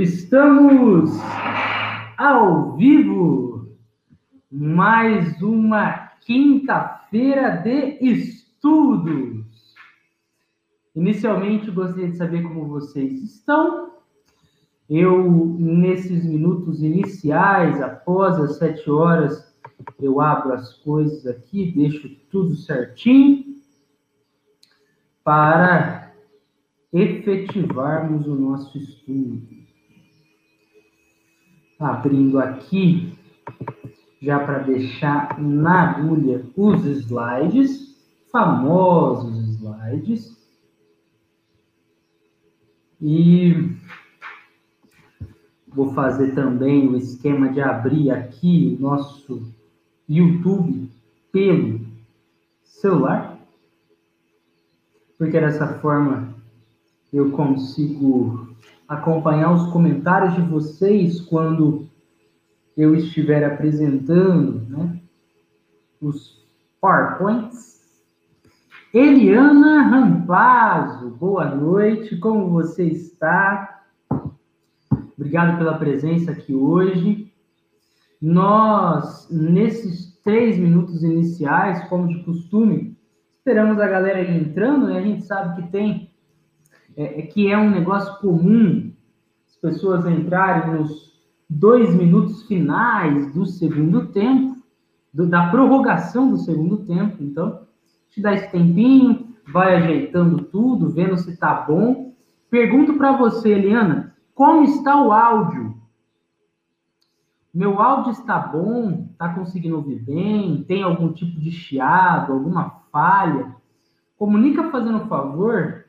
Estamos ao vivo, mais uma quinta-feira de estudos. Inicialmente, gostaria de saber como vocês estão. Eu, nesses minutos iniciais, após as sete horas, eu abro as coisas aqui, deixo tudo certinho para efetivarmos o nosso estudo abrindo aqui, já para deixar na agulha os slides, famosos slides. E vou fazer também o esquema de abrir aqui o nosso YouTube pelo celular, porque dessa forma eu consigo acompanhar os comentários de vocês quando eu estiver apresentando né, os PowerPoints. Eliana Rampazzo, boa noite, como você está? Obrigado pela presença aqui hoje. Nós, nesses três minutos iniciais, como de costume, esperamos a galera entrando, né? A gente sabe que tem é, é, que é um negócio comum pessoas entrarem nos dois minutos finais do segundo tempo, do, da prorrogação do segundo tempo. Então, te dá esse tempinho, vai ajeitando tudo, vendo se tá bom. Pergunto para você, Eliana, como está o áudio? Meu áudio está bom? Está conseguindo ouvir bem? Tem algum tipo de chiado, alguma falha? Comunica fazendo favor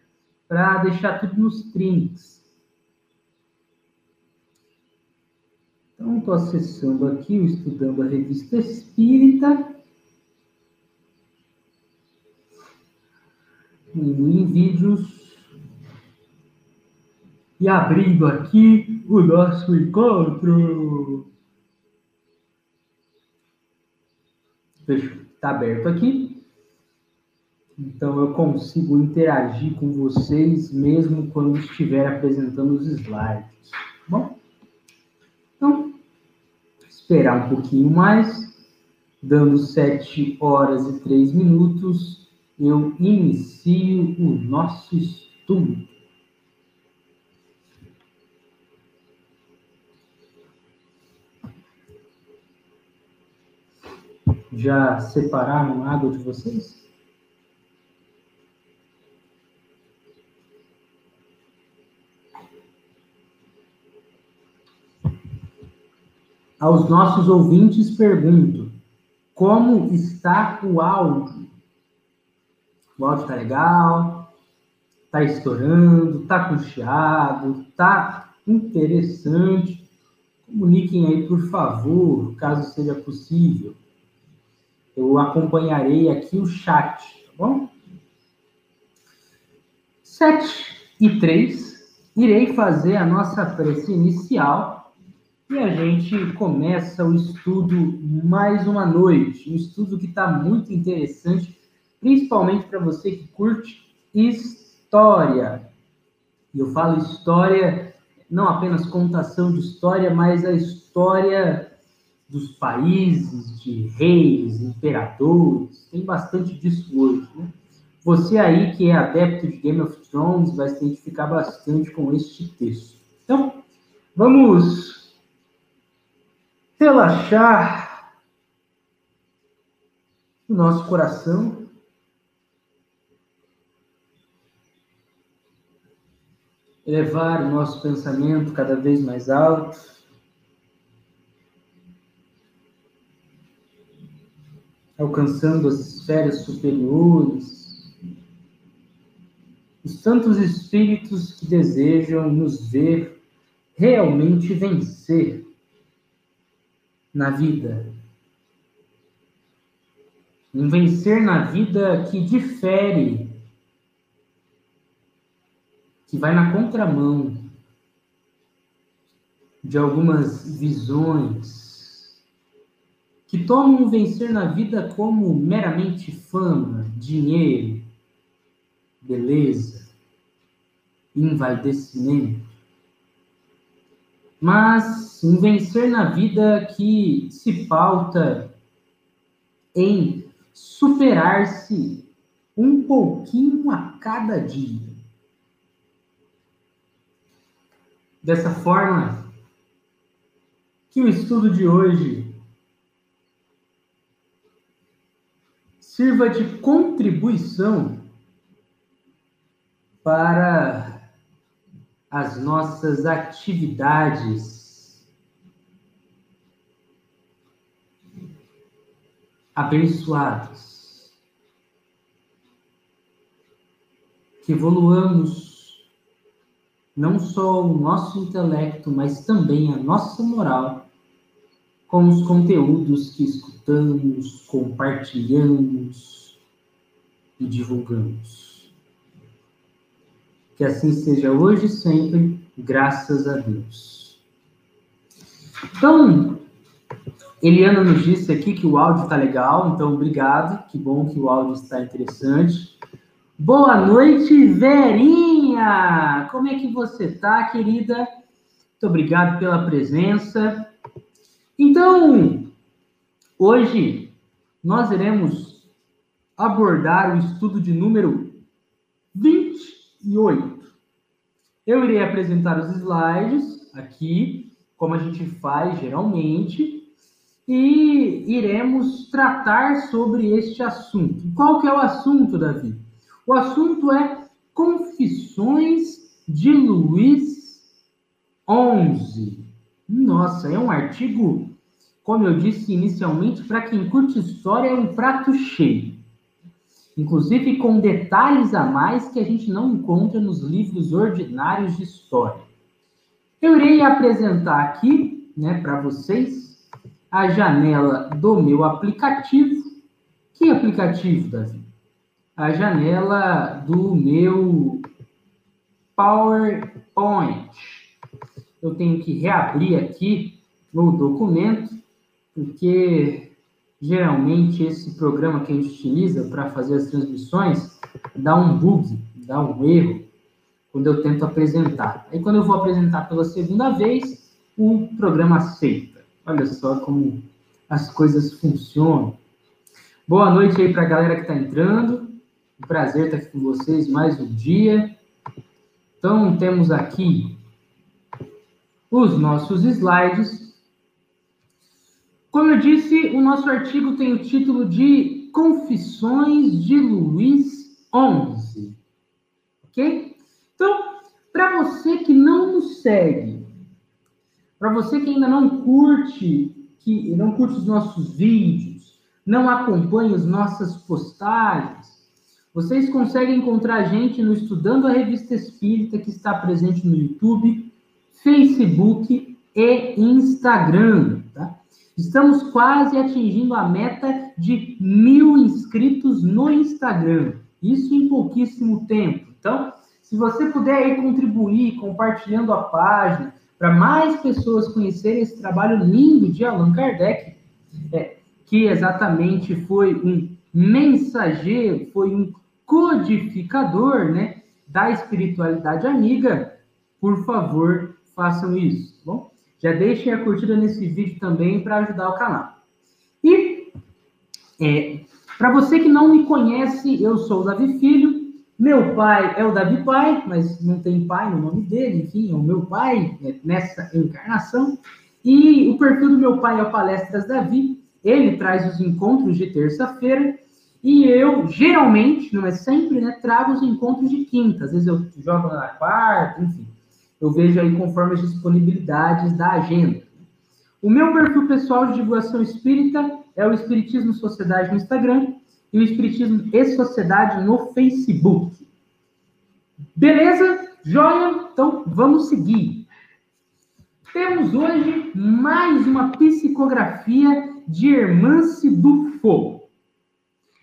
para deixar tudo nos trinks. Então, estou acessando aqui, estudando a revista Espírita. em vídeos. E abrindo aqui o nosso encontro. Fechou. Está aberto aqui. Então eu consigo interagir com vocês mesmo quando estiver apresentando os slides. Tá bom, esperar um pouquinho mais, dando 7 horas e 3 minutos, eu inicio o nosso estudo. Já separaram a água de vocês? Aos nossos ouvintes pergunto: como está o áudio? O áudio está legal? Está estourando? Está com? Está interessante? Comuniquem aí, por favor, caso seja possível. Eu acompanharei aqui o chat, tá bom? 7 e 3, irei fazer a nossa prece inicial e a gente começa o estudo mais uma noite, um estudo que está muito interessante, principalmente para você que curte história. E eu falo história, não apenas contação de história, mas a história dos países, de reis, imperadores, tem bastante disso hoje. Né? Você aí que é adepto de Game of Thrones vai se identificar bastante com este texto. Então, vamos relaxar o nosso coração. Elevar o nosso pensamento cada vez mais alto. Alcançando as esferas superiores. Os santos espíritos que desejam nos ver realmente vencer na vida. Um vencer na vida que difere, que vai na contramão de algumas visões, que tomam o vencer na vida como meramente fama, dinheiro, beleza, envaidecimento. mas um vencer na vida que se pauta em superar-se um pouquinho a cada dia. Dessa forma, que o estudo de hoje sirva de contribuição para as nossas atividades abençoadas. Que evoluamos não só o nosso intelecto, mas também a nossa moral com os conteúdos que escutamos, compartilhamos e divulgamos. Que assim seja hoje e sempre, graças a Deus. Então, Eliana nos disse aqui que o áudio está legal, então obrigado, que bom que o áudio está interessante. Boa noite, Verinha! Como é que você está, querida? Muito obrigado pela presença. Então, hoje nós iremos abordar o estudo de número 28. Eu irei apresentar os slides aqui, como a gente faz geralmente, e iremos tratar sobre este assunto. Qual que é o assunto, Davi? O assunto é Confissões de Luiz XI. Nossa, é um artigo, como eu disse inicialmente, para quem curte história é um prato cheio inclusive com detalhes a mais que a gente não encontra nos livros ordinários de história. Eu irei apresentar aqui, né, para vocês, a janela do meu aplicativo. Que aplicativo, Davi? A janela do meu PowerPoint. Eu tenho que reabrir aqui no documento, porque geralmente esse programa que a gente utiliza para fazer as transmissões dá um bug, dá um erro quando eu tento apresentar. Aí quando eu vou apresentar pela segunda vez, o programa aceita. Olha só como as coisas funcionam. Boa noite aí para a galera que está entrando. Prazer estar aqui com vocês mais um dia. Então, temos aqui os nossos slides como eu disse, o nosso artigo tem o título de Confissões de Luís XI. Ok? Então, para você que não nos segue, para você que ainda não curte, que não curte os nossos vídeos, não acompanha as nossas postagens, vocês conseguem encontrar a gente no Estudando a Revista Espírita, que está presente no YouTube, Facebook e Instagram. Tá? Estamos quase atingindo a meta de mil inscritos no Instagram. Isso em pouquíssimo tempo. Então, se você puder aí contribuir compartilhando a página para mais pessoas conhecerem esse trabalho lindo de Allan Kardec, é, que exatamente foi um mensageiro, foi um codificador, né, da espiritualidade amiga, por favor, façam isso, tá bom? Já deixem a curtida nesse vídeo também para ajudar o canal. E é, para você que não me conhece, eu sou o Davi Filho. Meu pai é o Davi Pai, mas não tem pai no nome dele, enfim, é o meu pai é, nessa encarnação. E o perfil do meu pai é o Palestras Davi. Ele traz os encontros de terça-feira. E eu, geralmente, não é sempre, né, trago os encontros de quinta. Às vezes eu jogo na quarta, enfim eu vejo aí conforme as disponibilidades da agenda. O meu perfil pessoal de divulgação espírita é o Espiritismo Sociedade no Instagram e o Espiritismo e Sociedade no Facebook. Beleza? Joia? Então vamos seguir. Temos hoje mais uma psicografia de Hermance Dufaux.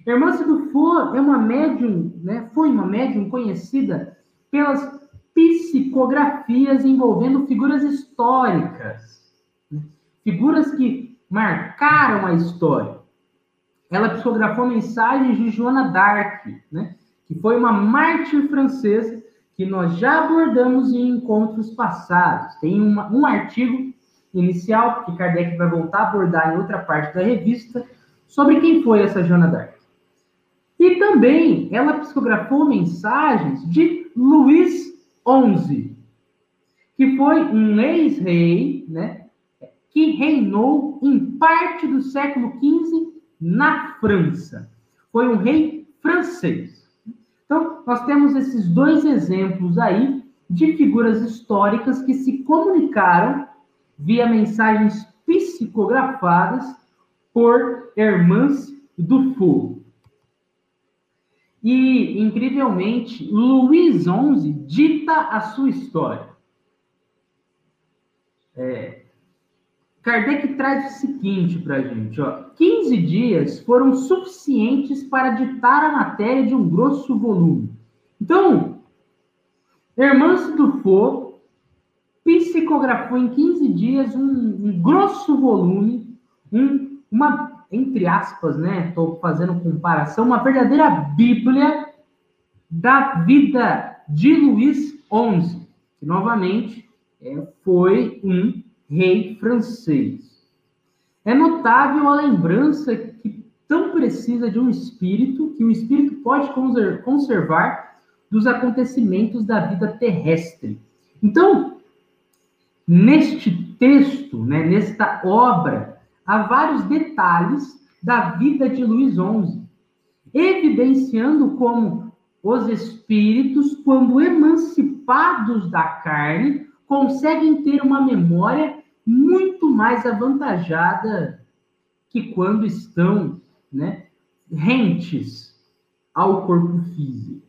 Hermance Dufaux é uma médium, né, foi uma médium conhecida pelas psicografias envolvendo figuras históricas, né? figuras que marcaram a história. Ela psicografou mensagens de Joana d'Arc, né? que foi uma mártir francesa que nós já abordamos em encontros passados. Tem uma, um artigo inicial que Kardec vai voltar a abordar em outra parte da revista sobre quem foi essa Joana d'Arc. E também ela psicografou mensagens de Luís XI, que foi um ex-rei, né, que reinou em parte do século XV na França. Foi um rei francês. Então, nós temos esses dois exemplos aí de figuras históricas que se comunicaram via mensagens psicografadas por Hermance Dufour. E, incrivelmente, Luís XI dita a sua história. É, Kardec traz o seguinte para a gente: ó, 15 dias foram suficientes para ditar a matéria de um grosso volume. Então, Hermance Dufour psicografou em 15 dias um, um grosso volume, um, uma, entre aspas, né? Estou fazendo comparação, uma verdadeira Bíblia da vida de Luís XI, que novamente é, foi um rei francês. É notável a lembrança que tão precisa de um espírito, que o espírito pode conservar dos acontecimentos da vida terrestre. Então, neste texto, né, nesta obra, há vários detalhes da vida de Luís XI, evidenciando como os espíritos, quando emancipados da carne, conseguem ter uma memória muito mais avantajada que quando estão né, rentes ao corpo físico.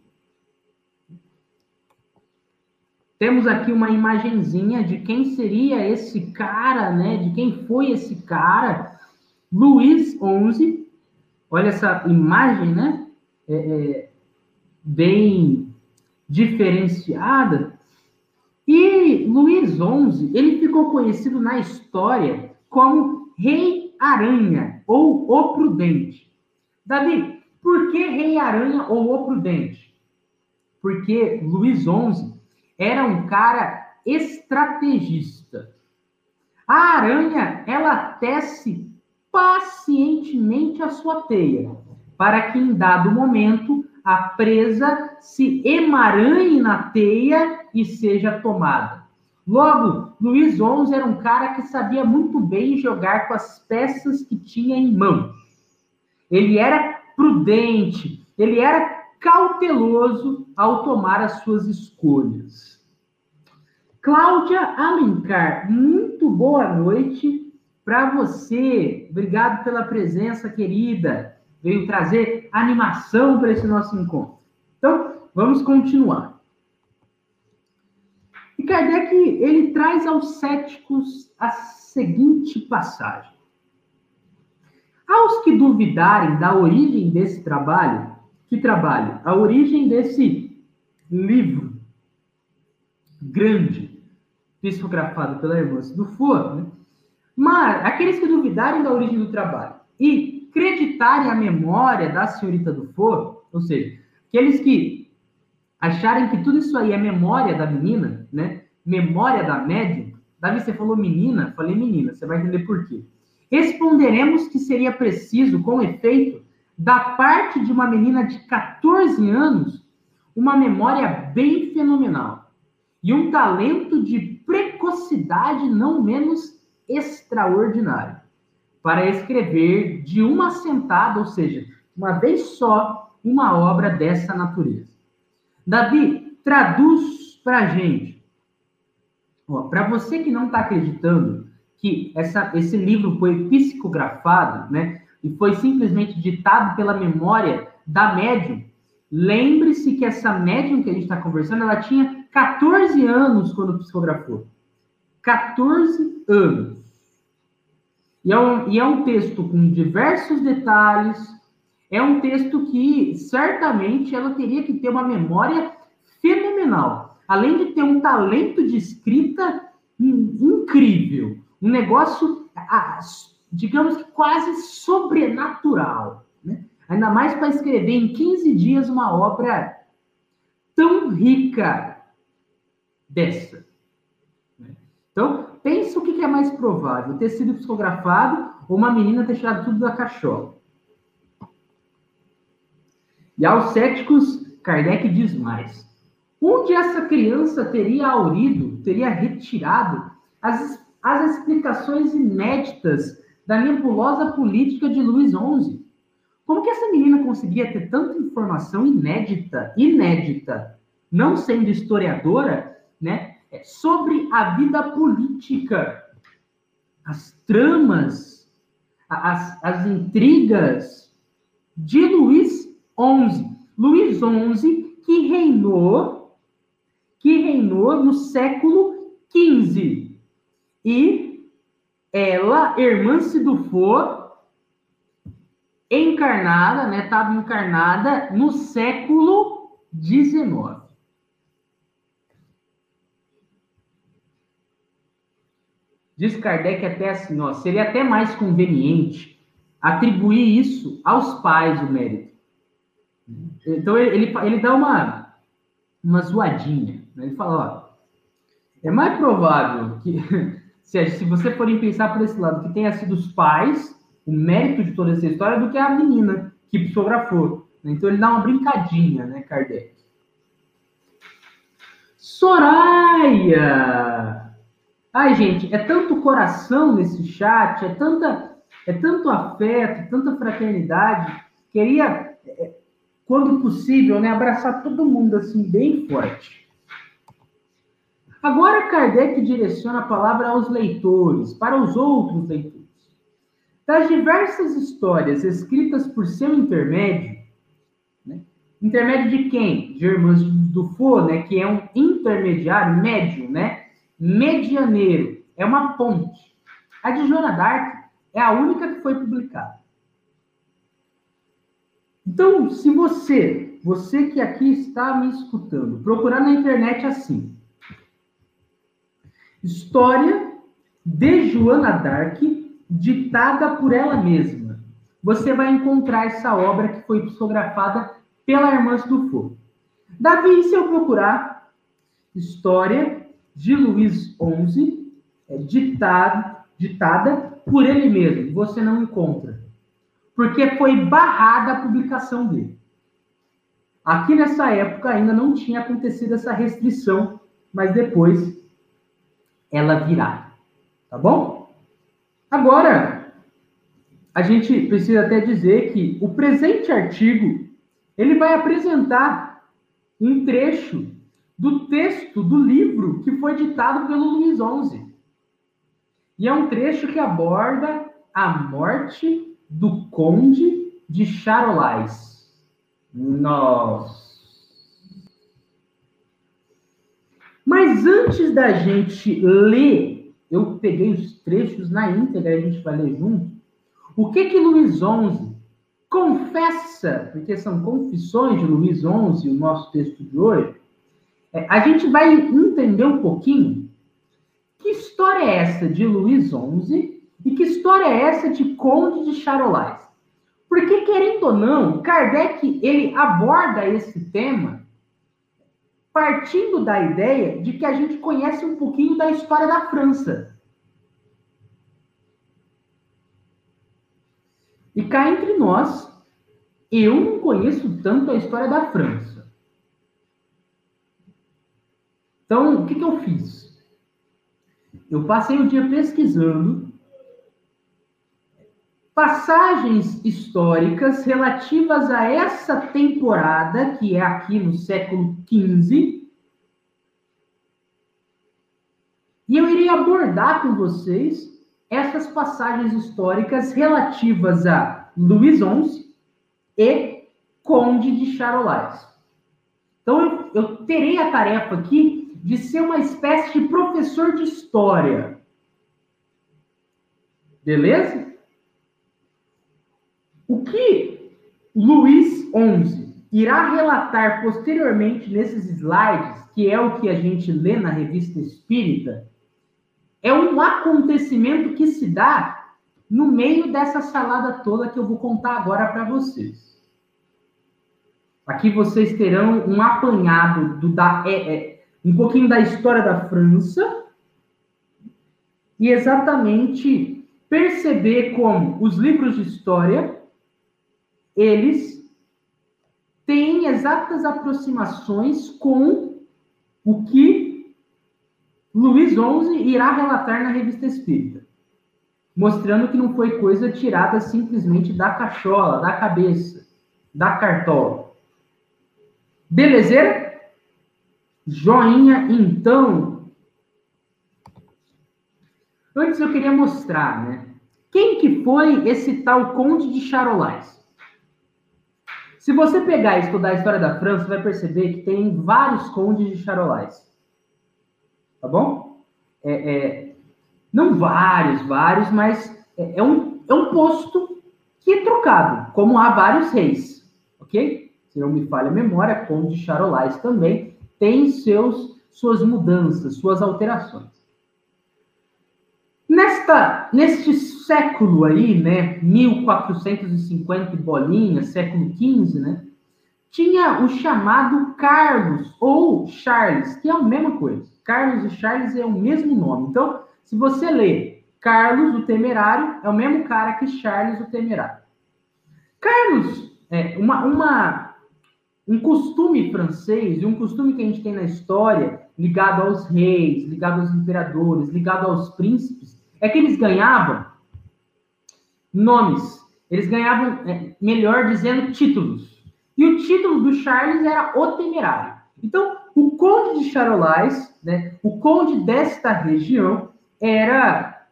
Temos aqui uma imagenzinha de quem seria esse cara, né? De quem foi esse cara, Luiz XI. Olha essa imagem, né? É, é, bem diferenciada. E Luís XI, ele ficou conhecido na história como Rei Aranha ou o Prudente. Davi, por que Rei Aranha ou o Prudente? Porque Luís XI era um cara estrategista. A aranha, ela tece pacientemente a sua teia, para que em dado momento a presa se emaranhe na teia e seja tomada. Logo, Luiz XI era um cara que sabia muito bem jogar com as peças que tinha em mão. Ele era prudente, ele era cauteloso ao tomar as suas escolhas. Cláudia Alencar, muito boa noite para você. Obrigado pela presença, querida veio trazer animação para esse nosso encontro. Então, vamos continuar. E Kardec, ele traz aos céticos a seguinte passagem. Aos que duvidarem da origem desse trabalho, que trabalho? A origem desse livro grande, psicografado pela irmã do né? mas aqueles que duvidarem da origem do trabalho e acreditarem a memória da senhorita do Foro, ou seja, aqueles que acharem que tudo isso aí é memória da menina, né? Memória da médium. Davi, você falou menina? Falei menina, você vai entender por quê. Responderemos que seria preciso, com efeito, da parte de uma menina de 14 anos, uma memória bem fenomenal e um talento de precocidade não menos extraordinário para escrever de uma sentada, ou seja, uma vez só, uma obra dessa natureza. Davi, traduz para a gente. Para você que não está acreditando que essa, esse livro foi psicografado, né, e foi simplesmente ditado pela memória da médium, lembre-se que essa médium que a gente está conversando, ela tinha 14 anos quando psicografou. 14 anos. E é, um, e é um texto com diversos detalhes, é um texto que certamente ela teria que ter uma memória fenomenal, além de ter um talento de escrita incrível, um negócio, digamos que quase sobrenatural, né? ainda mais para escrever em 15 dias uma obra tão rica dessa. Né? Então, pensa o que é mais provável: ter sido psicografado ou uma menina ter tirado tudo da cachola. E aos céticos, Kardec diz mais. Onde essa criança teria aurido, teria retirado as, as explicações inéditas da nebulosa política de Luís XI? Como que essa menina conseguia ter tanta informação inédita, inédita, não sendo historiadora, né, sobre a vida política, as tramas, as, as intrigas de Luís XI. Luís XI que reinou, que reinou no século XV. E ela, irmã Sidufo, encarnada, né? Estava encarnada no século XIX. Diz Kardec até assim, ó, seria até mais conveniente atribuir isso aos pais, o mérito. Então ele, ele, dá uma, uma zoadinha. Né? Ele fala, ó, é mais provável que, se, se você forem pensar por esse lado, que tenha sido os pais o mérito de toda essa história do que a menina que psicografou. Então ele dá uma brincadinha, né, Kardec? Soraya! Ai, gente, é tanto coração nesse chat, é tanta, é tanto afeto, tanta fraternidade. Queria, é, quando possível, né, abraçar todo mundo assim bem forte. Agora Kardec direciona a palavra aos leitores, para os outros leitores. Das diversas histórias escritas por seu intermédio, né? intermédio de quem? De Irmãs do Fo, né? que é um intermediário, médio, né? Medianeiro, é uma ponte. A de Joana d'Arc é a única que foi publicada. Então, se você, você que aqui está me escutando, procurar na internet assim, História de Joana d'Arc ditada por ela mesma. Você vai encontrar essa obra que foi psicografada pela irmã do Fogo. Davi, se eu procurar História de Luís XI, é ditado, ditada por ele mesmo, você não encontra. Porque foi barrada a publicação dele. Aqui nessa época ainda não tinha acontecido essa restrição, mas depois ela virá. Tá bom? Agora, a gente precisa até dizer que o presente artigo ele vai apresentar um trecho do texto do livro que foi ditado pelo Luiz XI. E é um trecho que aborda a morte do conde de Charolais. Nossa! Mas antes da gente ler eu peguei os trechos na íntegra, a gente vai ler junto. O que que Luís XI confessa, porque são confissões de Luís XI, o nosso texto de hoje, a gente vai entender um pouquinho que história é essa de Luís XI e que história é essa de Conde de Charolais. Porque, querendo ou não, Kardec ele aborda esse tema partindo da ideia de que a gente conhece um pouquinho da história da França. E cá entre nós, eu não conheço tanto a história da França. Então, o que, que eu fiz? Eu passei o dia pesquisando passagens históricas relativas a essa temporada, que é aqui no século XV, e eu irei abordar com vocês essas passagens históricas relativas a Luís XI e Conde de Charolais. Então, eu, eu terei a tarefa aqui de ser uma espécie de professor de história. Beleza? O que Luís XI irá relatar posteriormente nesses slides, que é o que a gente lê na revista Espírita, é um acontecimento que se dá no meio dessa salada toda que eu vou contar agora para vocês. Aqui vocês terão um apanhado do, da, é, é, um pouquinho da história da França e exatamente perceber como os livros de história eles têm exatas aproximações com o que Luiz XI irá relatar na Revista Espírita, mostrando que não foi coisa tirada simplesmente da cachola, da cabeça, da cartola. Belezeira? Joinha, então. Antes eu queria mostrar, né? Quem que foi esse tal Conde de Charolais? Se você pegar e estudar a história da França, vai perceber que tem vários condes de Charolais. Tá bom? É, é, não vários, vários, mas é, é, um, é um posto que é trocado, como há vários reis, ok? Se não me falha a memória, conde de Charolais também tem seus, suas mudanças, suas alterações. Nesta, neste século aí, né, 1450 bolinha, século XV, né, tinha o chamado Carlos ou Charles, que é a mesma coisa. Carlos e Charles é o mesmo nome. Então, se você lê Carlos o Temerário, é o mesmo cara que Charles o Temerário. Carlos, é, uma, uma um costume francês e um costume que a gente tem na história, ligado aos reis, ligado aos imperadores, ligado aos príncipes, é que eles ganhavam nomes. Eles ganhavam, é, melhor dizendo, títulos. E o título do Charles era o Temerário. Então, o conde de Charolais, né, o conde desta região, era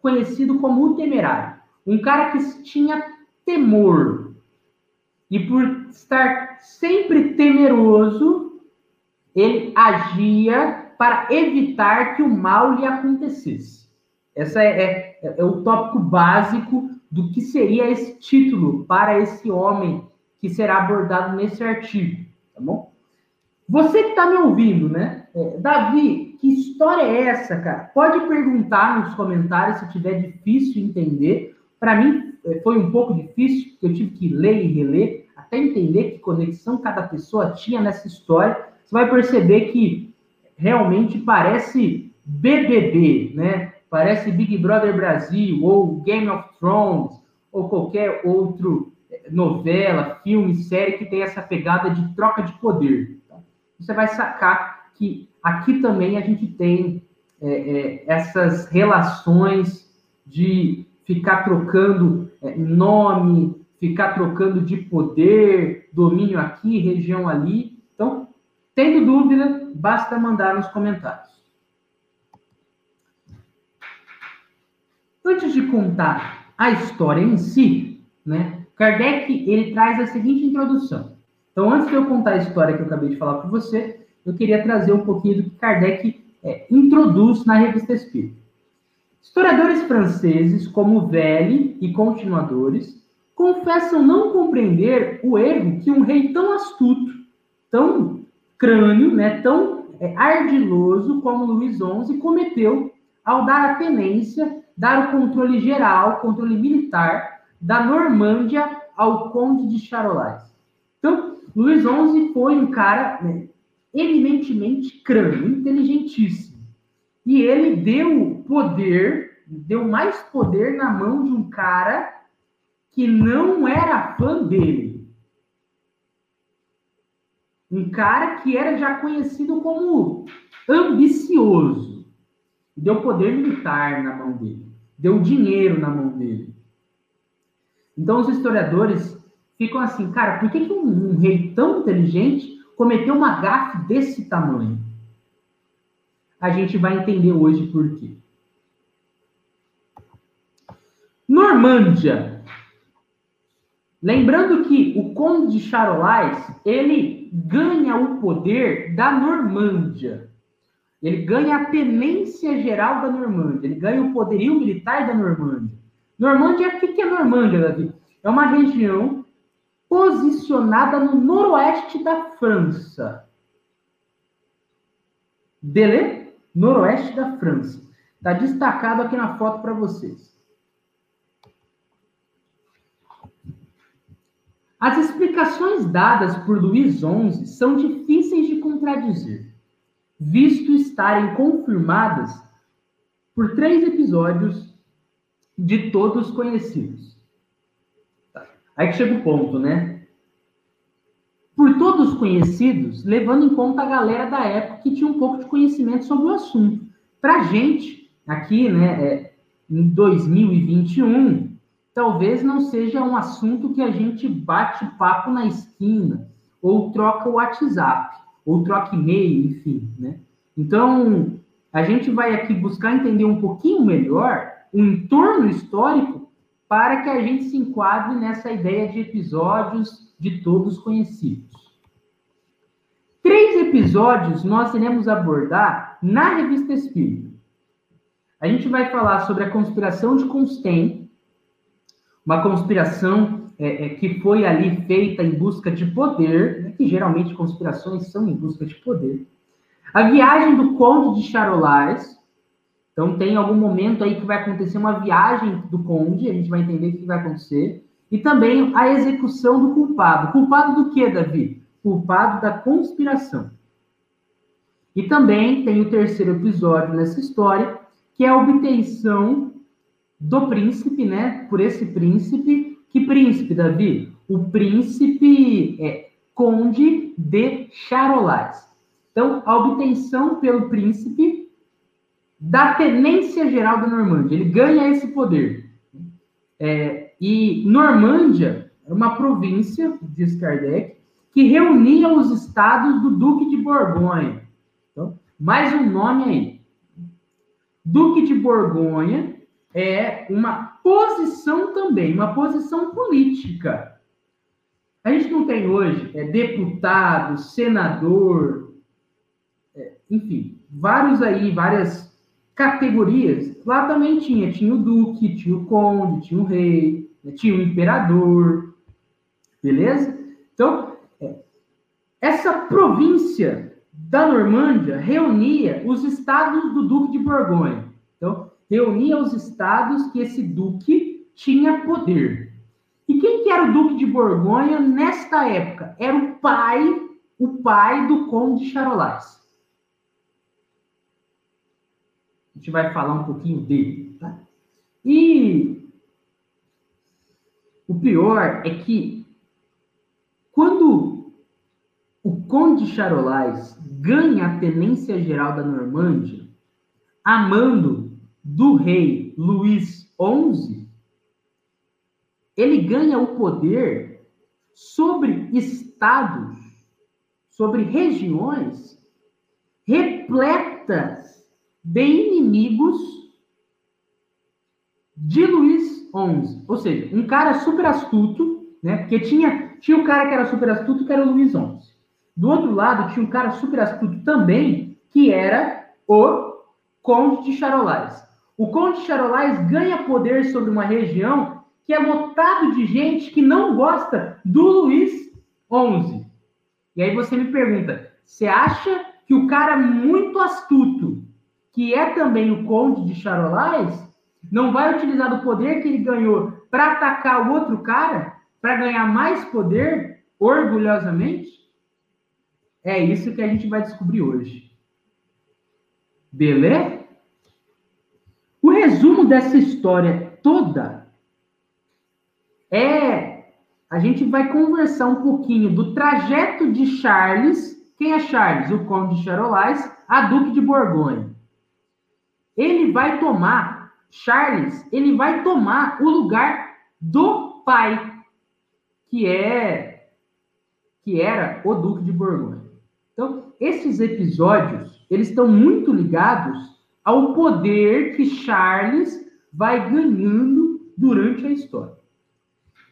conhecido como o Temerário. Um cara que tinha temor, e por estar sempre temeroso, ele agia para evitar que o mal lhe acontecesse. Esse é, é, é o tópico básico do que seria esse título para esse homem que será abordado nesse artigo, tá bom? Você que está me ouvindo, né? É, Davi, que história é essa, cara? Pode perguntar nos comentários se tiver difícil entender. Para mim, é, foi um pouco difícil, porque eu tive que ler e reler, até entender que conexão cada pessoa tinha nessa história. Você vai perceber que realmente parece BBB, né? Parece Big Brother Brasil, ou Game of Thrones, ou qualquer outro é, novela, filme, série que tem essa pegada de troca de poder. Tá? Você vai sacar que aqui também a gente tem é, é, essas relações de ficar trocando é, nome, ficar trocando de poder, domínio aqui, região ali. Então, tendo dúvida, basta mandar nos comentários. Antes de contar a história em si, né, Kardec ele traz a seguinte introdução. Então, antes de eu contar a história que eu acabei de falar para você, eu queria trazer um pouquinho do que Kardec é, introduz na Revista Espírita. Historiadores franceses, como Velle e continuadores, confessam não compreender o erro que um rei tão astuto, tão crânio, né, tão é, ardiloso como Luís XI cometeu ao dar a tenência, dar o controle geral, controle militar da Normândia ao conde de Charolais. Então, Luís XI foi um cara né, eminentemente crânio, inteligentíssimo. E ele deu poder, deu mais poder na mão de um cara que não era fã dele. Um cara que era já conhecido como ambicioso. Deu poder militar na mão dele. Deu dinheiro na mão dele. Então os historiadores ficam assim, cara, por que, que um, um rei tão inteligente cometeu uma gafe desse tamanho? a gente vai entender hoje por quê. Normândia. Lembrando que o conde de Charolais, ele ganha o poder da Normândia. Ele ganha a tenência geral da Normândia. Ele ganha o poderio militar da Normândia. Normândia, o que é Normândia, Davi? É uma região posicionada no noroeste da França. Beleza? noroeste da França. Está destacado aqui na foto para vocês. As explicações dadas por Luís XI são difíceis de contradizer. visto estarem confirmadas por três episódios de todos conhecidos. Aí que chega o ponto, né? Por todos conhecidos, levando em conta a galera da época que tinha um pouco de conhecimento sobre o assunto. Para gente, aqui, né, é, em 2021, talvez não seja um assunto que a gente bate papo na esquina, ou troca o WhatsApp, ou troca e-mail, enfim, né? Então, a gente vai aqui buscar entender um pouquinho melhor o entorno histórico para que a gente se enquadre nessa ideia de episódios de todos conhecidos. Três episódios nós iremos abordar na Revista Espírita. A gente vai falar sobre a conspiração de Constantine, uma conspiração é, é, que foi ali feita em busca de poder, né, que geralmente conspirações são em busca de poder. A viagem do Conde de Charolais, então tem algum momento aí que vai acontecer uma viagem do conde, a gente vai entender o que vai acontecer. E também a execução do culpado. Culpado do que, Davi? Culpado da conspiração. E também tem o terceiro episódio nessa história, que é a obtenção do príncipe, né? Por esse príncipe. Que príncipe, Davi? O príncipe é Conde de Charolais. Então, a obtenção pelo príncipe da tenência geral da Normândia. Ele ganha esse poder. É, e Normândia é uma província, diz Kardec, que reunia os estados do Duque de Borgonha. Então, mais um nome aí. Duque de Borgonha é uma posição também, uma posição política. A gente não tem hoje é, deputado, senador, é, enfim, vários aí, várias categorias, lá também tinha. Tinha o duque, tinha o conde, tinha o rei, né? tinha o imperador. Beleza? Então, é, essa província da Normândia reunia os estados do duque de Borgonha. Então, reunia os estados que esse duque tinha poder. E quem que era o duque de Borgonha nesta época? Era o pai, o pai do conde de Charolais. A gente vai falar um pouquinho dele. Tá? E o pior é que quando o Conde Charolais ganha a tenência geral da Normândia, a mando do rei Luís XI, ele ganha o poder sobre estados, sobre regiões repletas de inimigos de Luís XI. Ou seja, um cara super astuto, né? Porque tinha, tinha um cara que era super astuto, que era o Luís XI. Do outro lado, tinha um cara super astuto também, que era o Conde de Charolais. O Conde de Charolais ganha poder sobre uma região que é lotado de gente que não gosta do Luís XI. E aí você me pergunta, você acha que o cara muito astuto que é também o conde de Charolais, não vai utilizar do poder que ele ganhou para atacar o outro cara, para ganhar mais poder, orgulhosamente? É isso que a gente vai descobrir hoje. Beleza? Resumo dessa história toda é a gente vai conversar um pouquinho do trajeto de Charles, quem é Charles? O conde de Charolais, a duque de Borgonha ele vai tomar, Charles, ele vai tomar o lugar do pai, que é que era o Duque de Borgonha. Então, esses episódios, eles estão muito ligados ao poder que Charles vai ganhando durante a história.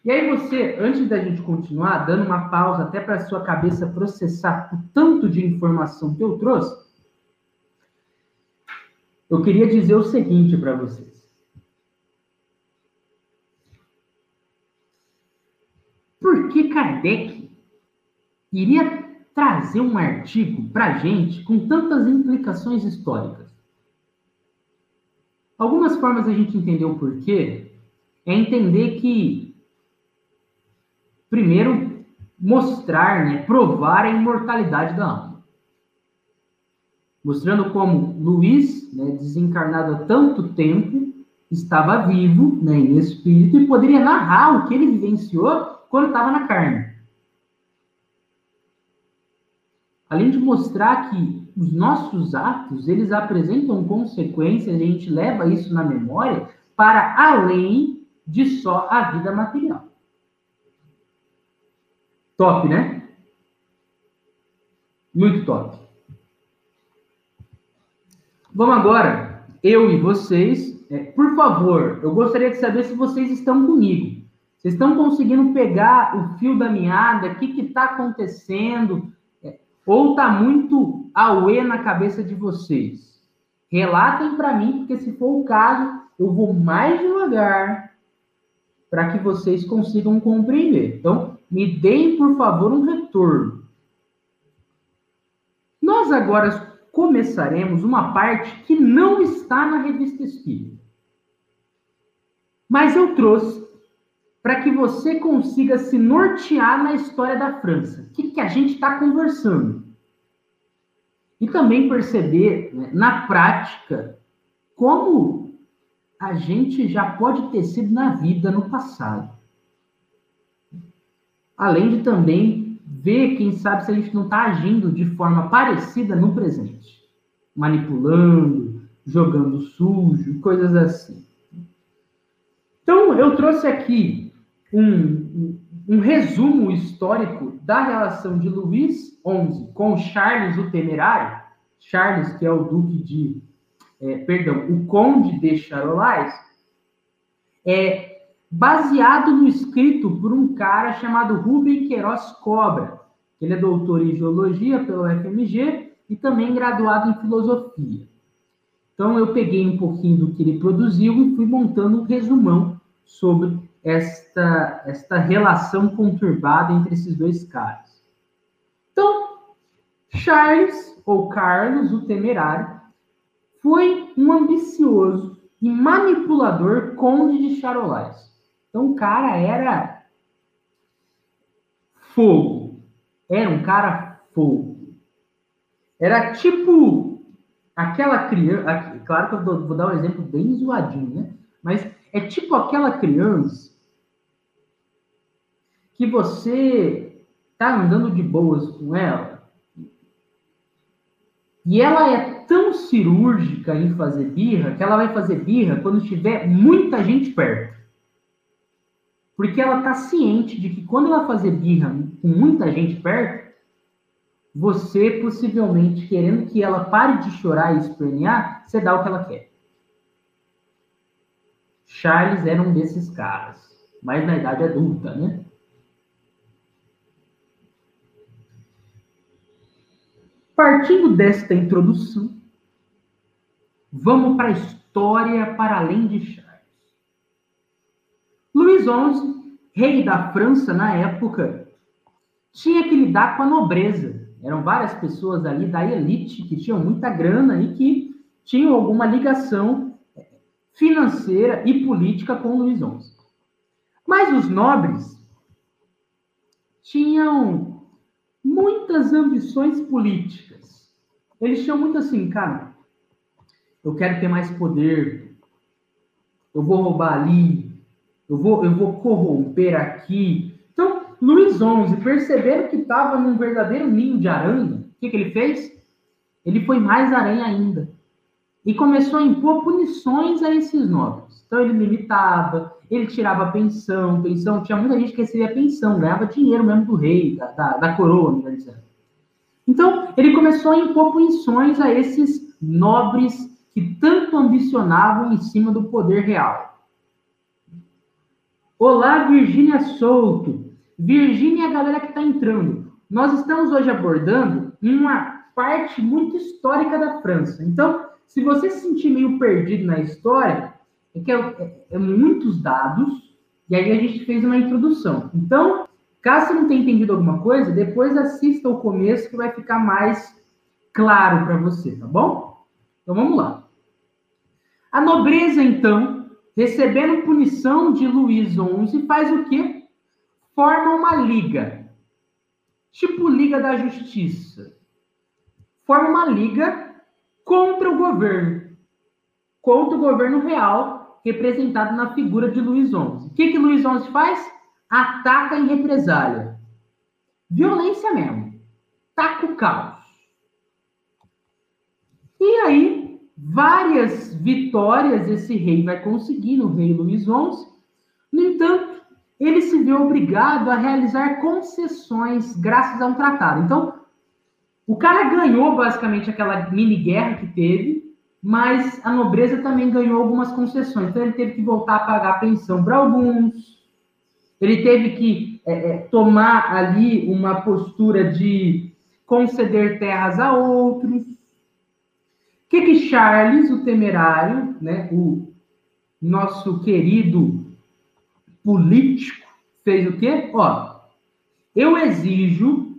E aí você, antes da gente continuar, dando uma pausa até para sua cabeça processar o tanto de informação que eu trouxe, eu queria dizer o seguinte para vocês. Por que Kardec iria trazer um artigo para gente com tantas implicações históricas? Algumas formas a gente entender o porquê é entender que, primeiro, mostrar, né, provar a imortalidade da alma. mostrando como Luiz, né, desencarnado há tanto tempo, estava vivo né, em espírito e poderia narrar o que ele vivenciou quando estava na carne. Além de mostrar que os nossos atos, eles apresentam consequências, a gente leva isso na memória para além de só a vida material. Top, né? Muito top. Vamos agora, eu e vocês, é, por favor, eu gostaria de saber se vocês estão comigo. Vocês estão conseguindo pegar o fio da meada? O que está acontecendo? Ou está muito auê na cabeça de vocês? Relatem para mim, porque se for o caso, eu vou mais devagar para que vocês consigam compreender. Então, me deem, por favor, um retorno. Nós agora começaremos uma parte que não está na revista Espírita. Mas eu trouxe para que você consiga se nortear na história da França. O que, que a gente está conversando? E também perceber, né, na prática, como a gente já pode ter sido na vida no passado. Além de também ver, quem sabe, se a gente não está agindo de forma parecida no presente. Manipulando, jogando sujo, coisas assim. Então, eu trouxe aqui um, um resumo histórico da relação de Luís XI com Charles o Temerário, Charles, que é o duque de, é, perdão, o conde de Charolais, é baseado no escrito por um cara chamado Rubem Queiroz Cobra. Ele é doutor em geologia pelo FMG e também graduado em filosofia. Então eu peguei um pouquinho do que ele produziu e fui montando um resumão sobre esta, esta relação conturbada entre esses dois caras. Então, Charles, ou Carlos, o temerário, foi um ambicioso e manipulador conde de Charolais. Então, o cara era fogo. Era um cara fogo. Era tipo aquela criança. Claro que eu vou dar um exemplo bem zoadinho, né? Mas é tipo aquela criança que você está andando de boas com ela e ela é tão cirúrgica em fazer birra que ela vai fazer birra quando tiver muita gente perto. Porque ela está ciente de que quando ela fazer birra com muita gente perto, você possivelmente querendo que ela pare de chorar e espernear, você dá o que ela quer. Charles era um desses caras, mas na idade adulta, né? Partindo desta introdução, vamos para a história para além de Charles. Luís XI, rei da França na época, tinha que lidar com a nobreza. Eram várias pessoas ali da elite que tinham muita grana e que tinham alguma ligação financeira e política com Luís XI. Mas os nobres tinham muitas ambições políticas. Eles tinham muito assim, cara, eu quero ter mais poder, eu vou roubar ali, eu vou, eu vou corromper aqui. Então, Luiz XI, percebendo que estava num verdadeiro ninho de aranha, o que, que ele fez? Ele foi mais aranha ainda. E começou a impor punições a esses nobres. Então, ele limitava, ele tirava pensão, pensão, tinha muita gente que recebia pensão, ganhava dinheiro mesmo do rei, da, da, da coroa, melhor dizendo. Então, ele começou a impor punições a esses nobres que tanto ambicionavam em cima do poder real. Olá, Virgínia Souto. Virgínia é a galera que está entrando. Nós estamos hoje abordando uma parte muito histórica da França. Então, se você se sentir meio perdido na história, é que é, é, muitos dados, e aí a gente fez uma introdução. Então, caso você não tenha entendido alguma coisa, depois assista o começo que vai ficar mais claro para você, tá bom? Então vamos lá. A nobreza, então, recebendo punição de Luís XI, faz o quê? Forma uma liga, tipo Liga da Justiça. Forma uma liga contra o governo, contra o governo real, representado na figura de Luiz XI. O que, que Luiz XI faz? Ataca em represália. Violência mesmo. Taca o caos. E aí, várias vitórias esse rei vai conseguir no rei Luiz XI. No entanto, ele se vê obrigado a realizar concessões graças a um tratado. Então, o cara ganhou basicamente aquela mini guerra que teve, mas a nobreza também ganhou algumas concessões. Então, ele teve que voltar a pagar pensão para alguns, ele teve que é, é, tomar ali uma postura de conceder terras a outros. O que, que Charles, o temerário, né, o nosso querido político fez o quê? Ó, eu exijo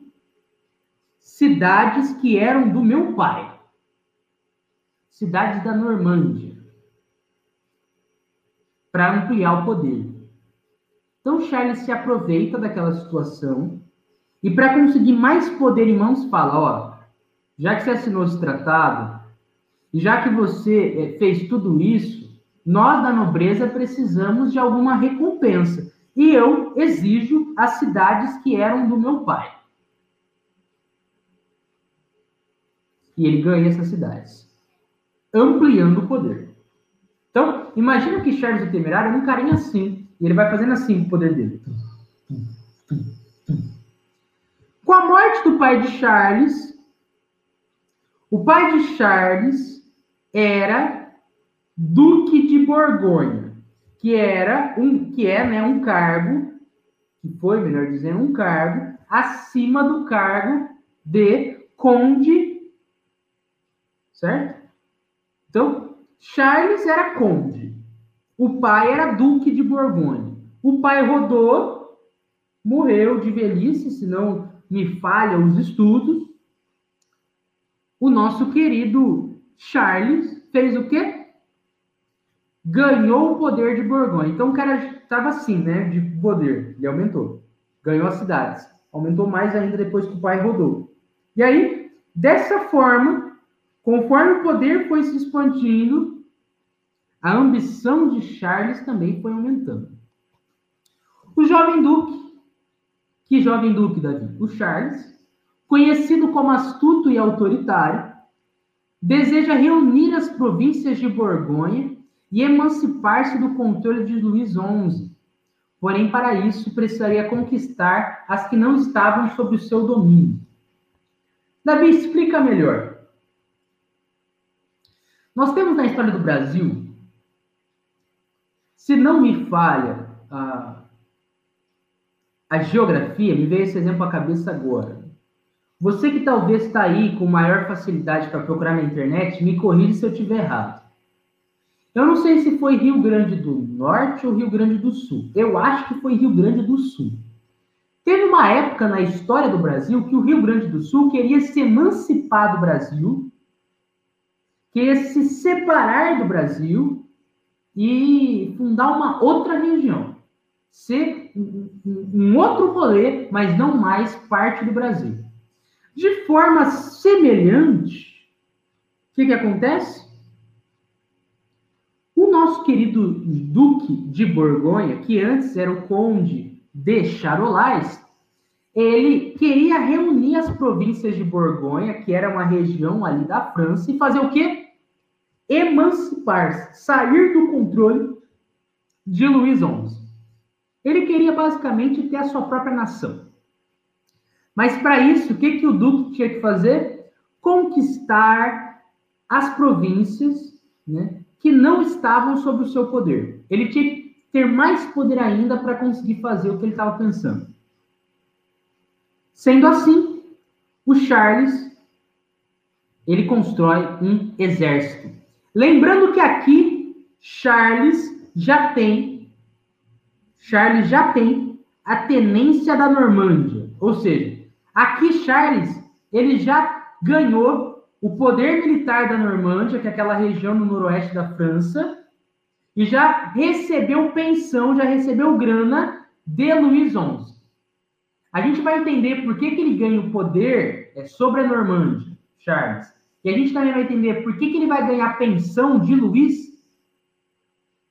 cidades que eram do meu pai. Cidades da Normândia. Para ampliar o poder. Então Charles se aproveita daquela situação e para conseguir mais poder em mãos fala, ó, já que você assinou esse tratado e já que você é, fez tudo isso, nós da nobreza precisamos de alguma recompensa. E eu exijo as cidades que eram do meu pai. E ele ganha essas cidades, ampliando o poder. Então, imagina que Charles o Temerário é um carinha assim, e ele vai fazendo assim o poder dele. Com a morte do pai de Charles, o pai de Charles era Duque de Borgonha, que era um que é, né, um cargo que foi, melhor dizendo, um cargo acima do cargo de conde, certo? Então, Charles era conde. O pai era duque de Borgonha. O pai rodou, morreu de velhice, se não me falha os estudos. O nosso querido Charles fez o quê? ganhou o poder de Borgonha. Então o cara estava assim, né, de poder, e aumentou. Ganhou as cidades. Aumentou mais ainda depois que o pai rodou. E aí, dessa forma, conforme o poder foi se expandindo, a ambição de Charles também foi aumentando. O jovem duque, que jovem duque, Davi? O Charles, conhecido como astuto e autoritário, deseja reunir as províncias de Borgonha e emancipar-se do controle de Luís XI. Porém, para isso, precisaria conquistar as que não estavam sob o seu domínio. Davi, explica melhor. Nós temos na história do Brasil, se não me falha a, a geografia, me veio esse exemplo à cabeça agora. Você que talvez está aí com maior facilidade para procurar na internet, me corrija se eu estiver errado. Eu não sei se foi Rio Grande do Norte ou Rio Grande do Sul. Eu acho que foi Rio Grande do Sul. Teve uma época na história do Brasil que o Rio Grande do Sul queria se emancipar do Brasil, queria se separar do Brasil e fundar uma outra região. Ser um outro rolê, mas não mais parte do Brasil. De forma semelhante, o que, que acontece? O nosso querido Duque de Borgonha, que antes era o Conde de Charolais, ele queria reunir as províncias de Borgonha, que era uma região ali da França, e fazer o quê? Emancipar-se, sair do controle de Luís XI. Ele queria basicamente ter a sua própria nação. Mas para isso, o que, que o Duque tinha que fazer? Conquistar as províncias, né? que não estavam sob o seu poder. Ele tinha que ter mais poder ainda para conseguir fazer o que ele estava pensando. Sendo assim, o Charles ele constrói um exército. Lembrando que aqui Charles já tem Charles já tem a tenência da Normândia, ou seja, aqui Charles ele já ganhou o poder militar da Normândia, que é aquela região no noroeste da França, e já recebeu pensão, já recebeu grana de Luís XI. A gente vai entender por que, que ele ganha o poder é, sobre a Normândia, Charles. E a gente também vai entender por que, que ele vai ganhar pensão de Luiz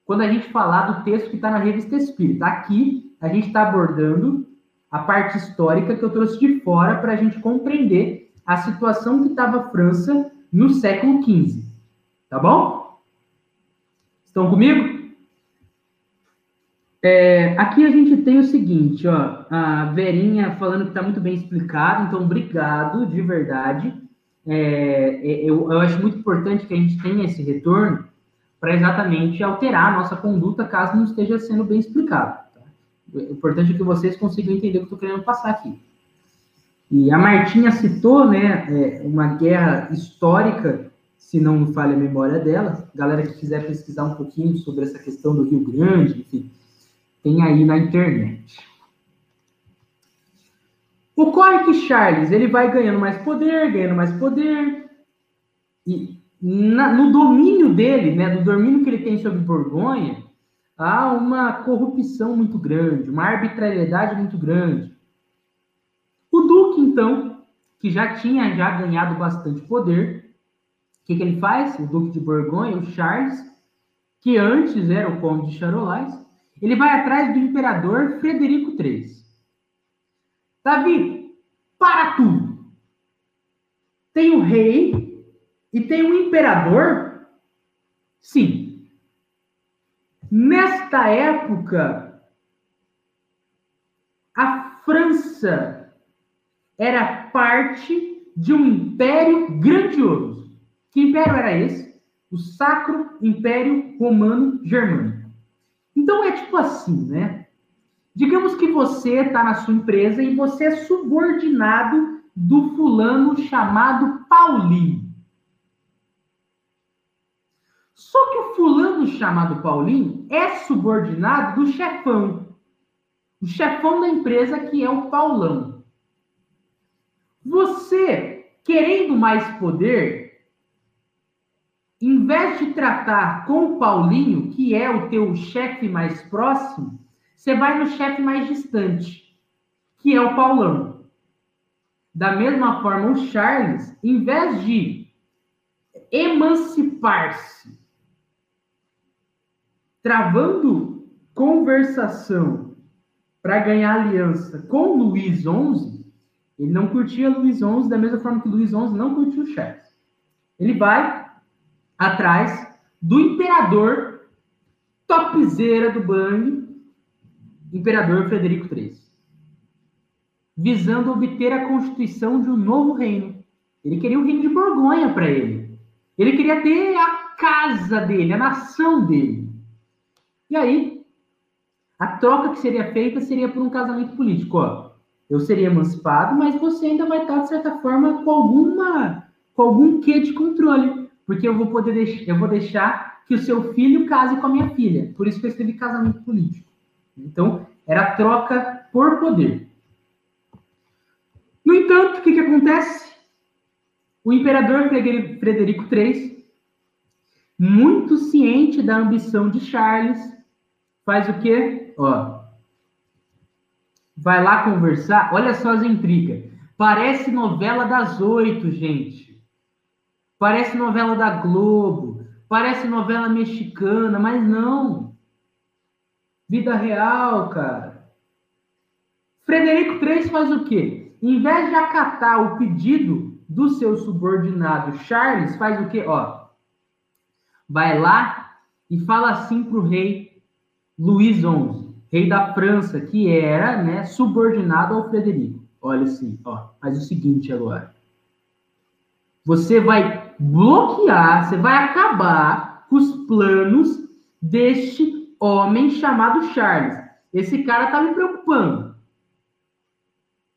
quando a gente falar do texto que está na Revista Espírita. Aqui, a gente está abordando a parte histórica que eu trouxe de fora para a gente compreender a situação que estava a França no século XV. Tá bom? Estão comigo? É, aqui a gente tem o seguinte, ó, a Verinha falando que está muito bem explicado, então obrigado, de verdade. É, é, eu, eu acho muito importante que a gente tenha esse retorno para exatamente alterar a nossa conduta caso não esteja sendo bem explicado. Tá? O importante é que vocês consigam entender o que eu estou querendo passar aqui. E a Martinha citou né, é, uma guerra histórica, se não me falha a memória dela. Galera que quiser pesquisar um pouquinho sobre essa questão do Rio Grande, enfim, tem aí na internet. Ocorre que Charles ele vai ganhando mais poder, ganhando mais poder, e na, no domínio dele, né, no domínio que ele tem sobre Borgonha, há uma corrupção muito grande, uma arbitrariedade muito grande. O Duque, então, que já tinha já ganhado bastante poder, o que, que ele faz? O Duque de Borgonha, o Charles, que antes era o Conde de Charolais, ele vai atrás do imperador Frederico III. Davi, para tudo. Tem o rei e tem o imperador? Sim. Nesta época, a França era parte de um império grandioso. Que império era esse? O Sacro Império Romano Germânico. Então é tipo assim, né? Digamos que você está na sua empresa e você é subordinado do fulano chamado Paulinho. Só que o fulano chamado Paulinho é subordinado do chefão. O chefão da empresa que é o Paulão. Você, querendo mais poder, em vez de tratar com o Paulinho, que é o teu chefe mais próximo, você vai no chefe mais distante, que é o Paulão. Da mesma forma, o Charles, em vez de emancipar-se, travando conversação para ganhar aliança com Luiz XI, ele não curtia Luiz XI da mesma forma que Luiz XI não curtia o Charles. Ele vai atrás do imperador topzera do Bang, imperador Frederico III, visando obter a constituição de um novo reino. Ele queria o reino de Borgonha para ele. Ele queria ter a casa dele, a nação dele. E aí, a troca que seria feita seria por um casamento político. Ó, eu seria emancipado, mas você ainda vai estar, de certa forma, com alguma com algum quê de controle porque eu vou poder deixar, eu vou deixar que o seu filho case com a minha filha. Por isso que eu escrevi casamento político. Então, era troca por poder. No entanto, o que, que acontece? O imperador Frederico III, muito ciente da ambição de Charles, faz o quê? Ó, vai lá conversar. Olha só as intrigas. Parece novela das oito, gente. Parece novela da Globo, parece novela mexicana, mas não. Vida real, cara. Frederico III faz o quê? Em vez de acatar o pedido do seu subordinado Charles, faz o quê? Ó, vai lá e fala assim para o rei Luís XI, rei da França, que era né, subordinado ao Frederico. Olha assim, ó, faz o seguinte agora. Você vai bloquear, você vai acabar com os planos deste homem chamado Charles. Esse cara tá me preocupando.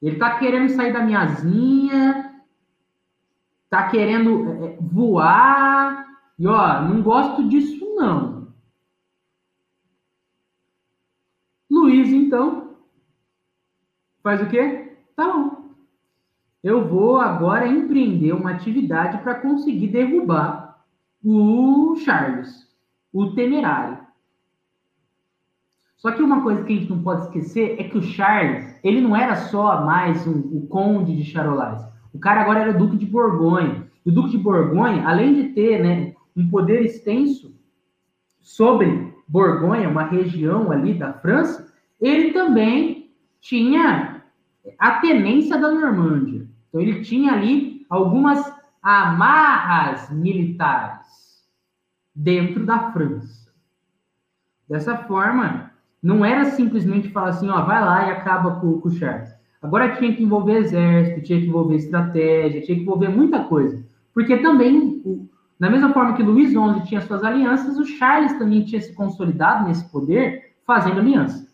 Ele tá querendo sair da minha asinha, tá querendo é, é, voar. E ó, não gosto disso não. Luiz, então, faz o quê? Tá bom eu vou agora empreender uma atividade para conseguir derrubar o Charles, o temerário. Só que uma coisa que a gente não pode esquecer é que o Charles, ele não era só mais um, o conde de Charolais. O cara agora era duque de Borgonha. o Duque de Borgonha, além de ter né, um poder extenso sobre Borgonha, uma região ali da França, ele também tinha a tenência da Normândia. Então, ele tinha ali algumas amarras militares dentro da França. Dessa forma, não era simplesmente falar assim, ó, vai lá e acaba com, com o Charles. Agora tinha que envolver exército, tinha que envolver estratégia, tinha que envolver muita coisa. Porque também, da mesma forma que Luís XI tinha suas alianças, o Charles também tinha se consolidado nesse poder fazendo aliança.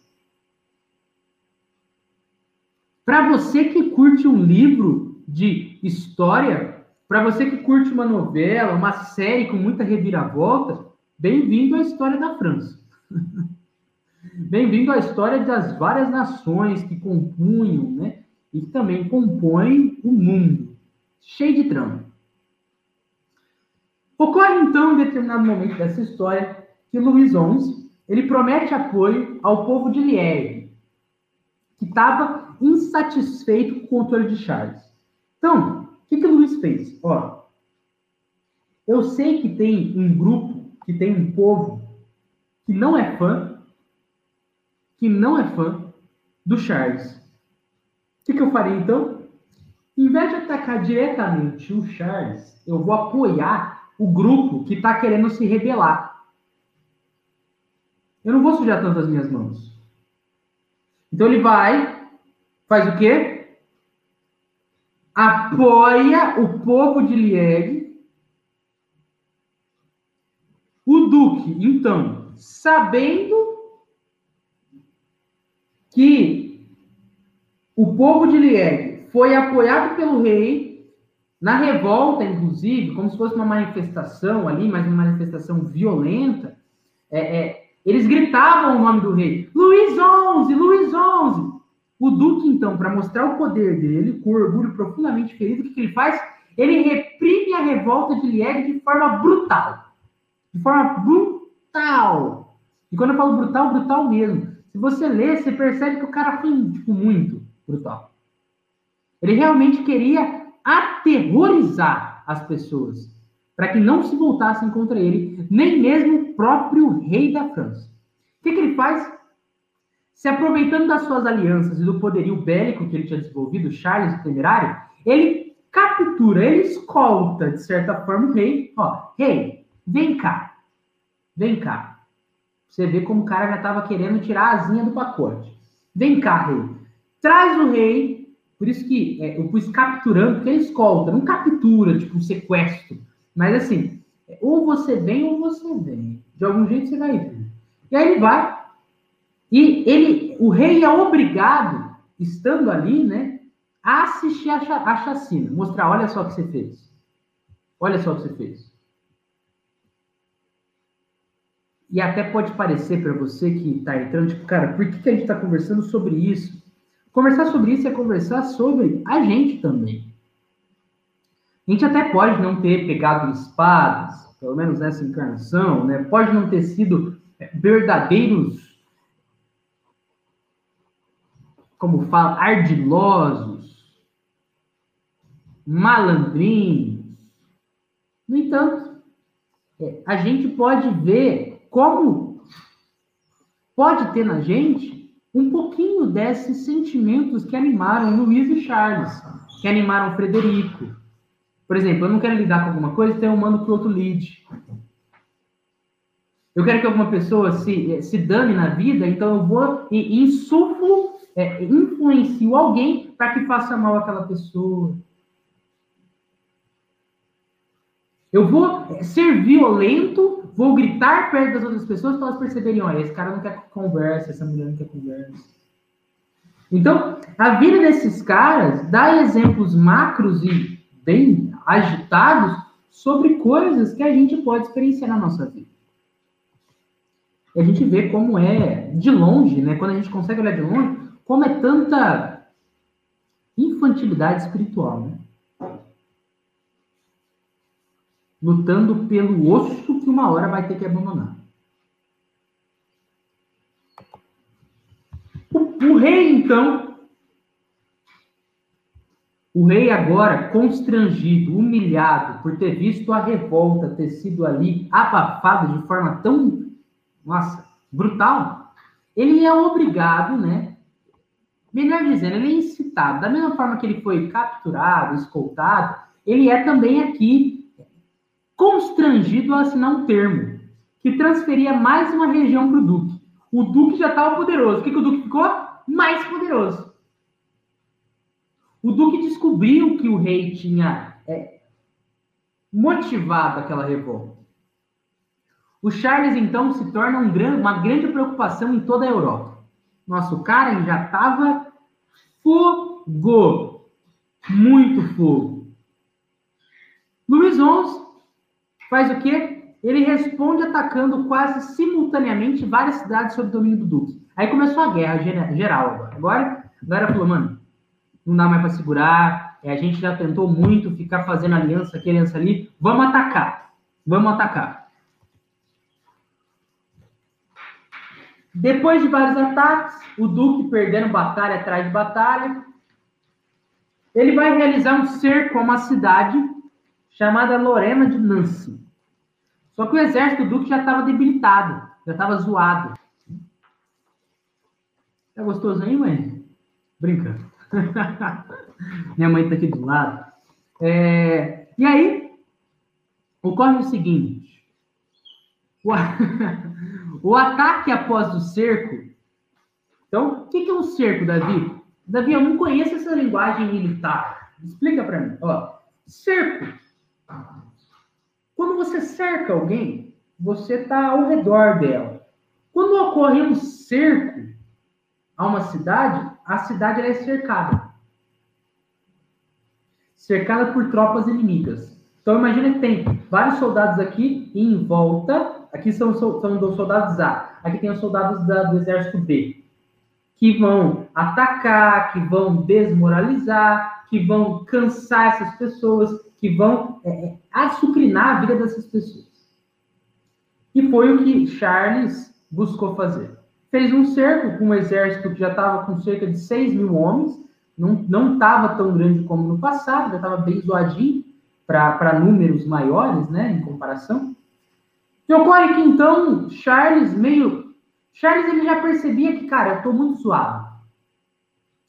Para você que curte um livro de história, para você que curte uma novela, uma série com muita reviravolta, bem-vindo à história da França. bem-vindo à história das várias nações que compunham, né? E que também compõem o mundo, cheio de trama. Ocorre então, em determinado momento dessa história, que Luís XI ele promete apoio ao povo de Liege, que estava insatisfeito com o controle de Charles. Então, o que, que Luiz fez? Ó, eu sei que tem um grupo, que tem um povo que não é fã, que não é fã do Charles. O que, que eu farei então? Em vez de atacar diretamente o Charles, eu vou apoiar o grupo que está querendo se rebelar. Eu não vou sujar tanto as minhas mãos. Então ele vai, faz o quê? Apoia o povo de Liege. O duque, então, sabendo que o povo de Liege foi apoiado pelo rei na revolta, inclusive, como se fosse uma manifestação ali, mas uma manifestação violenta, é, é, eles gritavam o nome do rei: Luís XI, Luís XI. O Duque, então, para mostrar o poder dele, com orgulho profundamente ferido, o que, que ele faz? Ele reprime a revolta de Liege de forma brutal. De forma brutal. E quando eu falo brutal, brutal mesmo. Se você ler, você percebe que o cara foi tipo, muito brutal. Ele realmente queria aterrorizar as pessoas para que não se voltassem contra ele, nem mesmo o próprio rei da França. O que, que ele faz? Se aproveitando das suas alianças e do poderio bélico que ele tinha desenvolvido, Charles o Temerário, ele captura, ele escolta, de certa forma, o rei. Ó, rei, vem cá, vem cá. Você vê como o cara já estava querendo tirar a asinha do pacote. Vem cá, rei. Traz o rei. Por isso que é, eu pus capturando, porque ele escolta, não captura, tipo um sequestro. Mas assim, ou você vem ou você vem. De algum jeito você vai vir. E aí ele vai. E ele, o rei é obrigado, estando ali, né, a assistir a chacina. Mostrar, olha só o que você fez. Olha só o que você fez. E até pode parecer para você que está entrando, tipo, cara, por que, que a gente está conversando sobre isso? Conversar sobre isso é conversar sobre a gente também. A gente até pode não ter pegado espadas, pelo menos nessa encarnação, né? Pode não ter sido é, verdadeiros, como fala, ardilosos, malandrinhos. No entanto, é, a gente pode ver como pode ter na gente um pouquinho desses sentimentos que animaram Luiz e Charles, que animaram Frederico, por exemplo, eu não quero lidar com alguma coisa, então eu mando para o outro lead. Eu quero que alguma pessoa se, se dane na vida, então eu vou e insuflo, é, influencio alguém para que faça mal àquela pessoa. Eu vou é, ser violento, vou gritar perto das outras pessoas para elas perceberem, olha, esse cara não quer conversa, essa mulher não quer conversa. Então, a vida desses caras dá exemplos macros e bem agitados sobre coisas que a gente pode experienciar na nossa vida. E a gente vê como é de longe, né? Quando a gente consegue olhar de longe, como é tanta infantilidade espiritual, né? Lutando pelo osso que uma hora vai ter que abandonar. O, o rei, então, O rei agora, constrangido, humilhado por ter visto a revolta ter sido ali abafada de forma tão, nossa, brutal, ele é obrigado, né? Melhor dizendo, ele é incitado. Da mesma forma que ele foi capturado, escoltado, ele é também aqui constrangido a assinar um termo que transferia mais uma região para o duque. O duque já estava poderoso. O que, que o duque ficou? Mais poderoso. O duque descobriu que o rei tinha é, motivado aquela revolta. O Charles, então, se torna um uma grande preocupação em toda a Europa. Nosso cara já estava fogo. Muito fogo. Luís XI faz o quê? Ele responde atacando quase simultaneamente várias cidades sob domínio do Duque. Aí começou a guerra geral agora. Agora, agora falou, mano, não dá mais para segurar. É, a gente já tentou muito ficar fazendo aliança aqui, aliança ali. Vamos atacar. Vamos atacar. Depois de vários ataques, o Duque perdendo batalha atrás de batalha, ele vai realizar um cerco a uma cidade chamada Lorena de Nancy. Só que o exército do Duque já estava debilitado, já estava zoado. Tá gostoso aí, mãe? Brinca. Minha mãe está aqui do lado. É... E aí, ocorre o seguinte: o, o ataque após o cerco. Então, o que é um cerco, Davi? Davi, eu não conheço essa linguagem militar. Explica para mim. Ó, cerco. Quando você cerca alguém, você está ao redor dela. Quando ocorre um cerco a uma cidade, a cidade é cercada. Cercada por tropas inimigas. Então imagina que tem vários soldados aqui e em volta, aqui são, são dos soldados A, aqui tem os soldados da, do exército B, que vão atacar, que vão desmoralizar, que vão cansar essas pessoas, que vão é, é açucrinar a vida dessas pessoas. E foi o que Charles buscou fazer fez um cerco com um exército que já estava com cerca de 6 mil homens, não estava tão grande como no passado, já estava bem zoadinho para números maiores, né, em comparação. E ocorre que então Charles meio. Charles ele já percebia que, cara, eu estou muito zoado.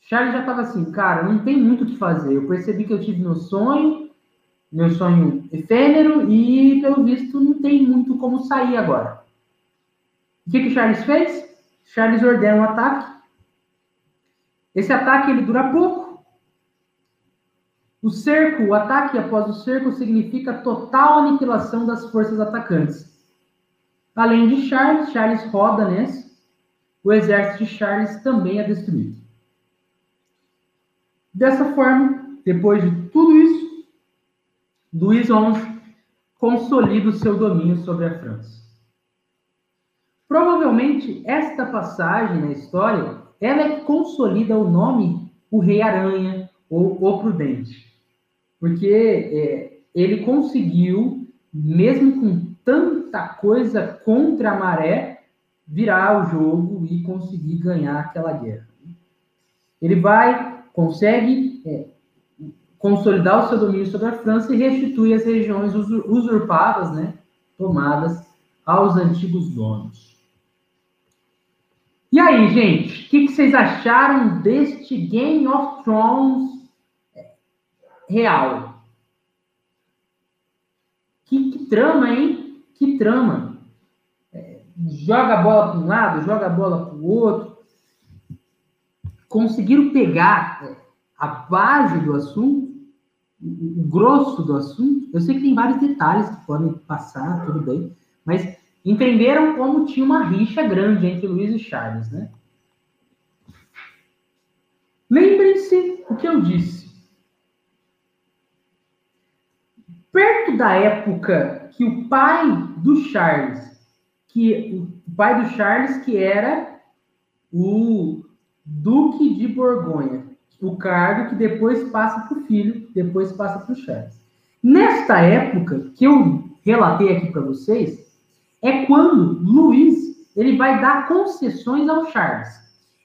Charles já estava assim, cara, não tem muito o que fazer. Eu percebi que eu tive meu sonho, meu sonho efêmero, e pelo visto não tem muito como sair agora. O que, que Charles fez? Charles ordena um ataque. Esse ataque ele dura pouco. O cerco, o ataque após o cerco significa total aniquilação das forças atacantes. Além de Charles, Charles roda nesse, o exército de Charles também é destruído. Dessa forma, depois de tudo isso, Luís XI consolida o seu domínio sobre a França. Provavelmente esta passagem na história ela é que consolida o nome o Rei Aranha ou o Prudente, porque é, ele conseguiu, mesmo com tanta coisa contra a maré, virar o jogo e conseguir ganhar aquela guerra. Ele vai, consegue é, consolidar o seu domínio sobre a França e restitui as regiões usurpadas, né, tomadas aos antigos donos. E aí, gente, o que, que, vocês acharam deste Game of Thrones real? Que, que trama, hein? Que trama. É, joga a bola para um lado, joga a bola para o outro. Conseguiram pegar é, a base do assunto, o grosso do assunto. Eu sei que tem vários detalhes que podem passar, tudo bem, mas entenderam como tinha uma rixa grande entre Luiz e Charles, né? Lembrem-se o que eu disse. Perto da época que o pai do Charles, que o pai do Charles que era o Duque de Borgonha, o cargo que depois passa para o filho, depois passa para o Charles. Nesta época que eu relatei aqui para vocês, é quando Luiz ele vai dar concessões ao Charles.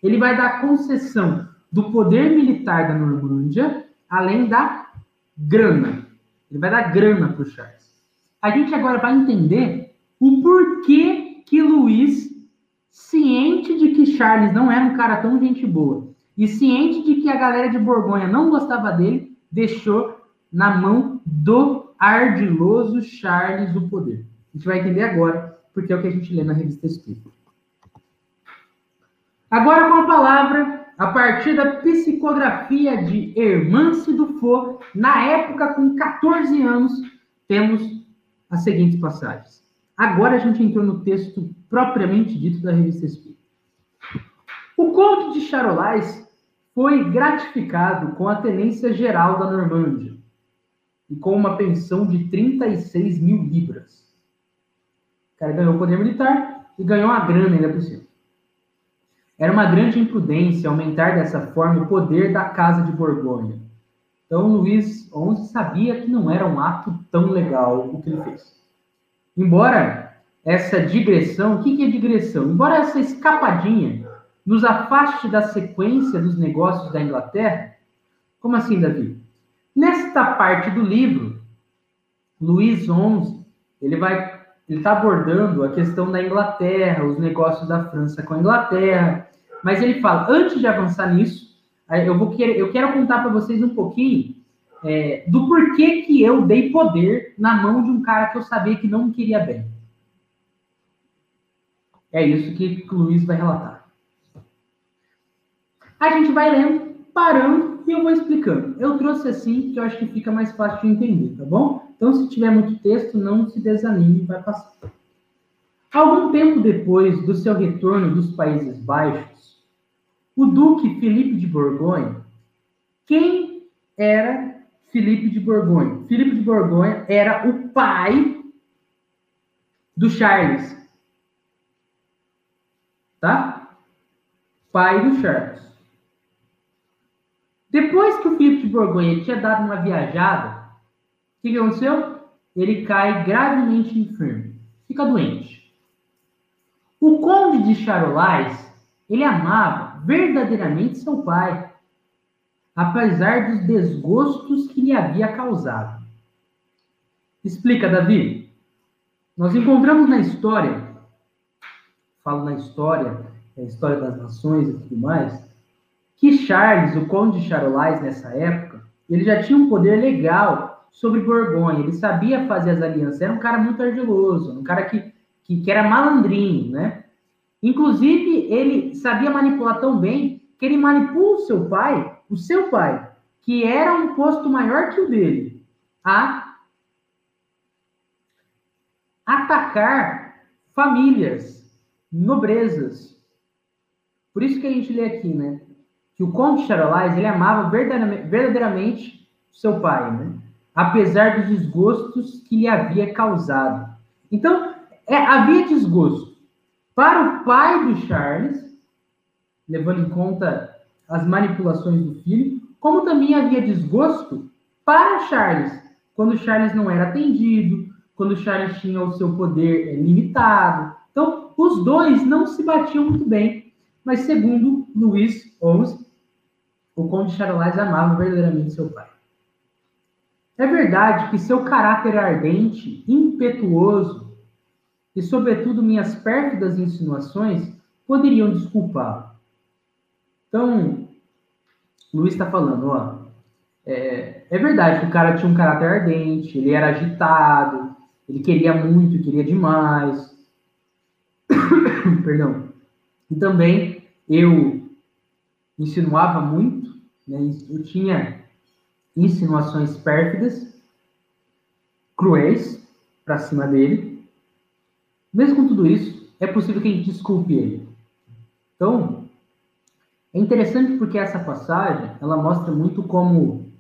Ele vai dar concessão do poder militar da Normândia além da grana. Ele vai dar grana para o Charles. A gente agora vai entender o porquê que Luiz, ciente de que Charles não era um cara tão gente boa, e ciente de que a galera de Borgonha não gostava dele, deixou na mão do ardiloso Charles o poder. A gente vai entender agora, porque é o que a gente lê na revista Espírita. Agora com a palavra, a partir da psicografia de Hermance Dufour, na época com 14 anos, temos as seguintes passagens. Agora a gente entrou no texto propriamente dito da revista Espírita. O conde de Charolais foi gratificado com a tenência geral da Normândia e com uma pensão de 36 mil libras. O cara ganhou o poder militar e ganhou uma grana ainda por cima. Era uma grande imprudência aumentar dessa forma o poder da Casa de Borgonha. Então Luís XI sabia que não era um ato tão legal o que ele fez. Embora essa digressão, o que é digressão? Embora essa escapadinha nos afaste da sequência dos negócios da Inglaterra, como assim, Davi? Nesta parte do livro, Luís XI ele vai ele está abordando a questão da Inglaterra, os negócios da França com a Inglaterra, mas ele fala, antes de avançar nisso, eu, vou querer, eu quero contar para vocês um pouquinho é, do porquê que eu dei poder na mão de um cara que eu sabia que não me queria bem. É isso que o Luiz vai relatar. A gente vai lendo, parando e eu vou explicando. Eu trouxe assim que eu acho que fica mais fácil de entender, tá bom? Então, se tiver muito texto, não se desanime, vai passar. Algum tempo depois do seu retorno dos Países Baixos, o duque Felipe de Borgonha, quem era Felipe de Borgonha? Felipe de Borgonha era o pai do Charles. Tá? Pai do Charles. Depois que o Felipe de Borgonha tinha dado uma viajada, o que, que aconteceu? Ele cai gravemente enfermo, fica doente. O conde de Charolais, ele amava verdadeiramente seu pai, apesar dos desgostos que lhe havia causado. Explica, Davi. Nós encontramos na história, falo na história, a história das nações e tudo mais, que Charles, o conde de Charolais nessa época, ele já tinha um poder legal sobre Borgonha, ele sabia fazer as alianças, era um cara muito ardiloso, um cara que, que, que era malandrinho, né? Inclusive, ele sabia manipular tão bem que ele manipula o seu pai, o seu pai, que era um posto maior que o dele, a atacar famílias, nobrezas. Por isso que a gente lê aqui, né? Que o conde Charolais, ele amava verdadeiramente, seu pai, né? Apesar dos desgostos que lhe havia causado. Então, é, havia desgosto. Para o pai do Charles, levando em conta as manipulações do filho, como também havia desgosto para Charles, quando Charles não era atendido, quando Charles tinha o seu poder eh, limitado. Então, os dois não se batiam muito bem, mas segundo Luís XI, o conde Charles amava verdadeiramente seu pai. É verdade que seu caráter ardente, impetuoso, e, sobretudo, minhas pérfidas insinuações poderiam desculpá-lo. Então, Luiz está falando, ó, é, é, verdade que o cara tinha um caráter ardente, ele era agitado, ele queria muito, queria demais. Perdão. E também eu insinuava muito, né, eu tinha insinuações pérfidas, cruéis, para cima dele. Mesmo com tudo isso, é possível que a gente desculpe ele. Então, é interessante porque essa passagem, ela mostra muito como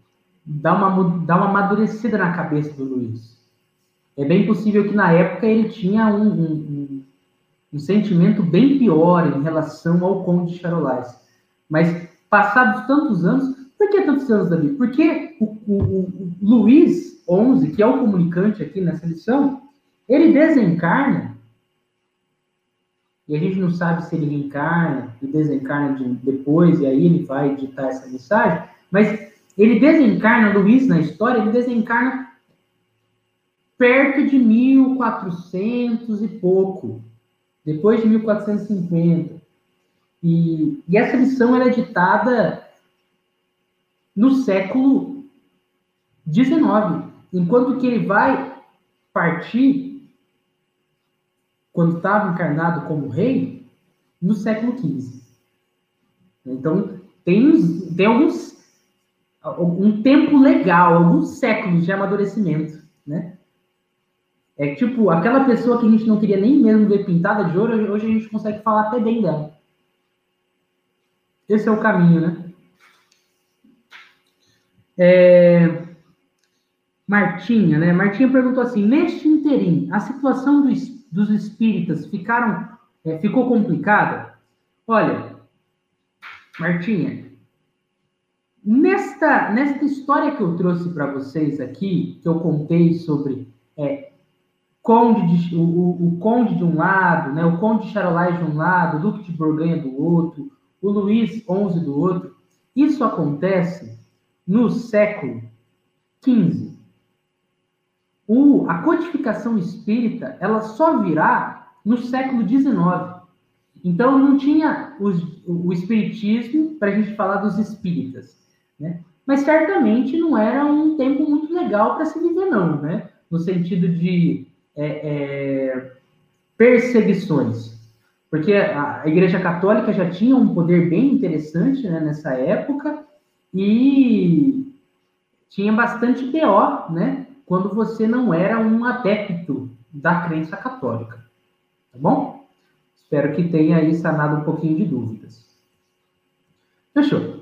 dá uma, dá uma amadurecida na cabeça do Luiz. É bem possível que na época ele tinha um, um, um, um sentimento bem pior em relação ao Conde de Charolais. Mas, passados tantos anos, por que tantos anos, Davi? Porque o, o, o Luiz XI, que é o comunicante aqui nessa lição, ele desencarna e a gente não sabe se ele reencarna e desencarna de, depois, e aí ele vai ditar essa mensagem, mas Ele desencarna, Luiz, na história, ele desencarna perto de 1400 e pouco, depois de 1450. E, e essa lição era ditada no século XIX, enquanto que ele vai partir, quando estava encarnado como rei, no século XV. Então, tem, tem alguns um tempo legal, alguns séculos de amadurecimento, né? É tipo, aquela pessoa que a gente não queria nem mesmo ver pintada de ouro, hoje a gente consegue falar até bem dela. Esse é o caminho, né? É... Martinha, né? Martinha perguntou assim: neste interim, a situação dos, dos espíritas ficaram, é, ficou complicada? Olha, Martinha, nesta, nesta história que eu trouxe para vocês aqui, que eu contei sobre é, conde de, o, o, o, conde de um lado, né, o conde de Charolais de um lado, o duque de Borgonha do outro, o Luís XI do outro, isso acontece no século XV. O, a codificação espírita ela só virá no século XIX. Então não tinha os, o espiritismo para a gente falar dos espíritas, né? Mas certamente não era um tempo muito legal para se viver não, né? No sentido de é, é, perseguições, porque a, Igreja Católica já tinha um poder bem interessante né, nessa época e tinha bastante BO, né? Quando você não era um adepto da crença católica, tá bom? Espero que tenha aí sanado um pouquinho de dúvidas. Fechou.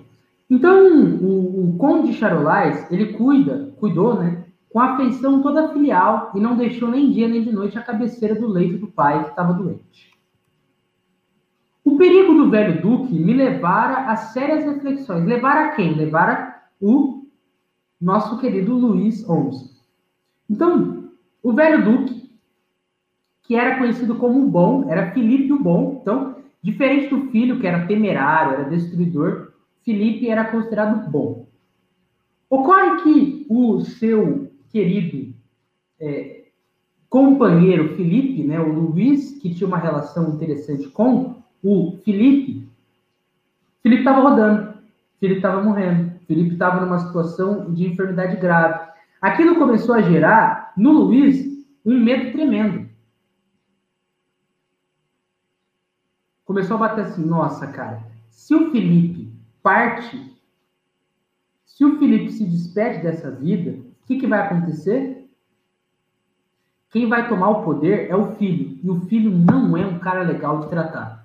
Então, o, o Conde de Charolais, ele cuida, cuidou, né, com afeição toda filial e não deixou nem dia nem de noite a cabeceira do leito do pai que estava doente. O perigo do velho duque me levara a sérias reflexões. Levara a quem? Levara o nosso querido Luiz XI. Então, o velho duque, que era conhecido como o bom, era Filipe o bom. Então, diferente do filho, que era temerário, era destruidor, Filipe era considerado bom. Ocorre que o seu querido é, companheiro Felipe, né, o Luiz, que tinha uma relação interessante com o Felipe, Felipe estava rodando, Felipe estava morrendo, Felipe estava numa situação de enfermidade grave. Aquilo começou a gerar no Luiz um medo tremendo. Começou a bater assim, nossa, cara, se o Felipe parte, se o Felipe se despede dessa vida, que, que vai acontecer? Quem vai tomar o poder é o filho. E o filho não é um cara legal de tratar.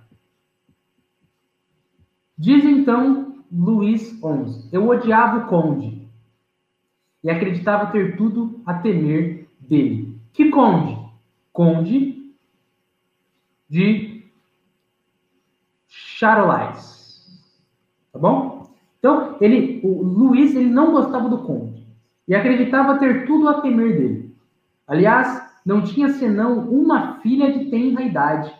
Diz então Luís XI: Eu odiava o conde e acreditava ter tudo a temer dele. Que conde? Conde de Charolais. Tá bom? Então, ele, o Luís, ele não gostava do conde e acreditava ter tudo a temer dele. Aliás, não tinha senão uma filha de tenra idade,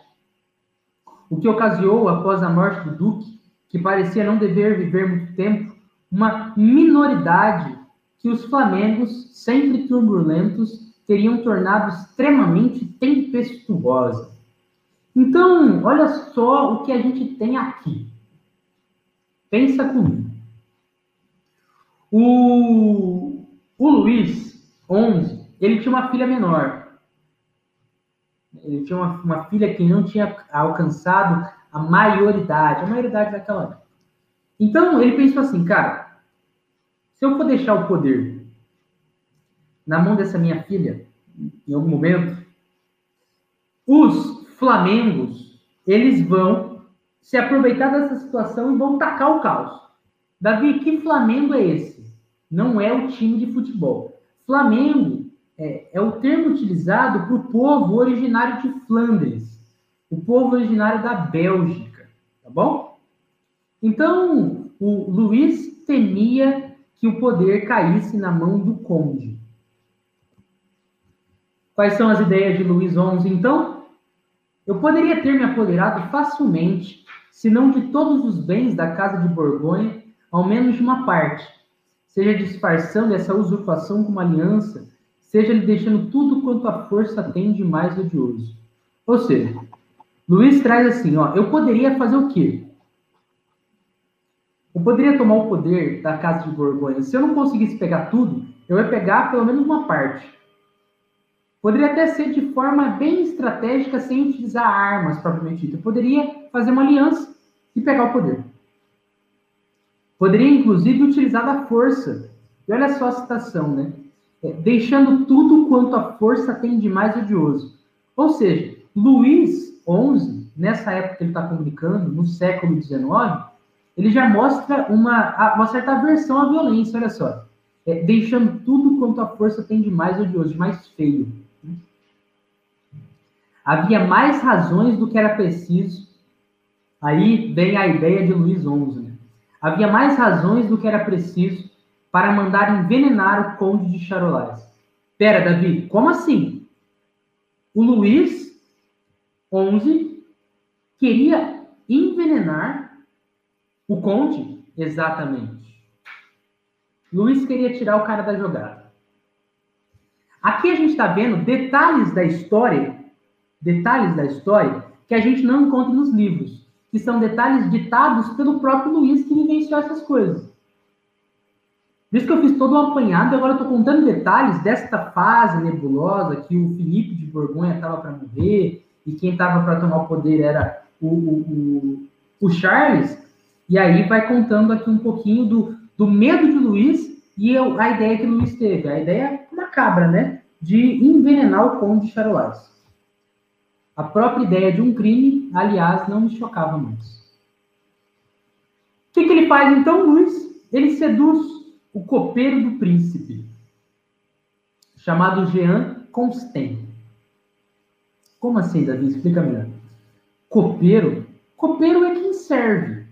o que ocasionou, após a morte do duque, que parecia não dever viver muito tempo, uma minoridade que os flamengos, sempre turbulentos, teriam tornado extremamente tempestuosa. Então, olha só o que a gente tem aqui. Pensa comigo. O o Luiz, 11, ele tinha uma filha menor. Ele tinha uma, uma filha que não tinha alcançado a maioridade, a maioridade daquela época. Então, ele pensou assim, cara, se eu for deixar o poder na mão dessa minha filha, em algum momento, os flamengos, eles vão se aproveitar dessa situação e vão tacar o caos. Davi, que Flamengo é esse? não é o time de futebol. Flamengo é, é o termo utilizado para o povo originário de Flandres, o povo originário da Bélgica, tá bom? Então, o Luiz temia que o poder caísse na mão do conde. Quais são as ideias de Luiz XI, então? Eu poderia ter me apoderado facilmente, se não de todos os bens da Casa de Borgonha, ao menos de uma parte, seja disfarçando essa usurpação com uma aliança, seja lhe deixando tudo quanto a força tem de mais odioso. Ou seja, Luiz traz assim, ó, eu poderia fazer o quê? Eu poderia tomar o poder da Casa de Borgonha. Se eu não conseguisse pegar tudo, eu ia pegar pelo menos uma parte. Poderia até ser de forma bem estratégica, sem utilizar armas propriamente dito. Eu poderia fazer uma aliança e pegar o poder. Poderia, inclusive, utilizar da força. E olha só a citação, né? É, deixando tudo quanto a força tem de mais odioso. Ou seja, Luís XI, nessa época que ele está publicando, no século XIX, ele já mostra uma, uma certa aversão à violência, olha só. É, deixando tudo quanto a força tem de mais odioso, de mais feio. Havia mais razões do que era preciso. Aí vem a ideia de Luís XI. Né? Havia mais razões do que era preciso para mandar envenenar o conde de Charolais. Pera, Davi, como assim? O Luís XI queria envenenar o conde? Exatamente. Luiz queria tirar o cara da jogada. Aqui a gente está vendo detalhes da história, detalhes da história que a gente não encontra nos livros, que são detalhes ditados pelo próprio Luiz que vivenciou essas coisas. Por isso que eu fiz todo um apanhado e agora estou contando detalhes desta fase nebulosa que o Felipe de Borgonha estava para morrer e quem estava para tomar o poder era o, o, o, o Charles. E aí vai contando aqui um pouquinho do, do medo de Luiz e eu, a ideia que Luiz teve. A ideia macabra, né? De envenenar o conde de Charolais. A própria ideia de um crime, aliás, não me chocava mais. O que, que ele faz então, Luiz? Ele seduz o copeiro do príncipe, chamado Jean Constant. Como assim, Davi? Explica melhor. Copeiro? Copeiro é quem serve.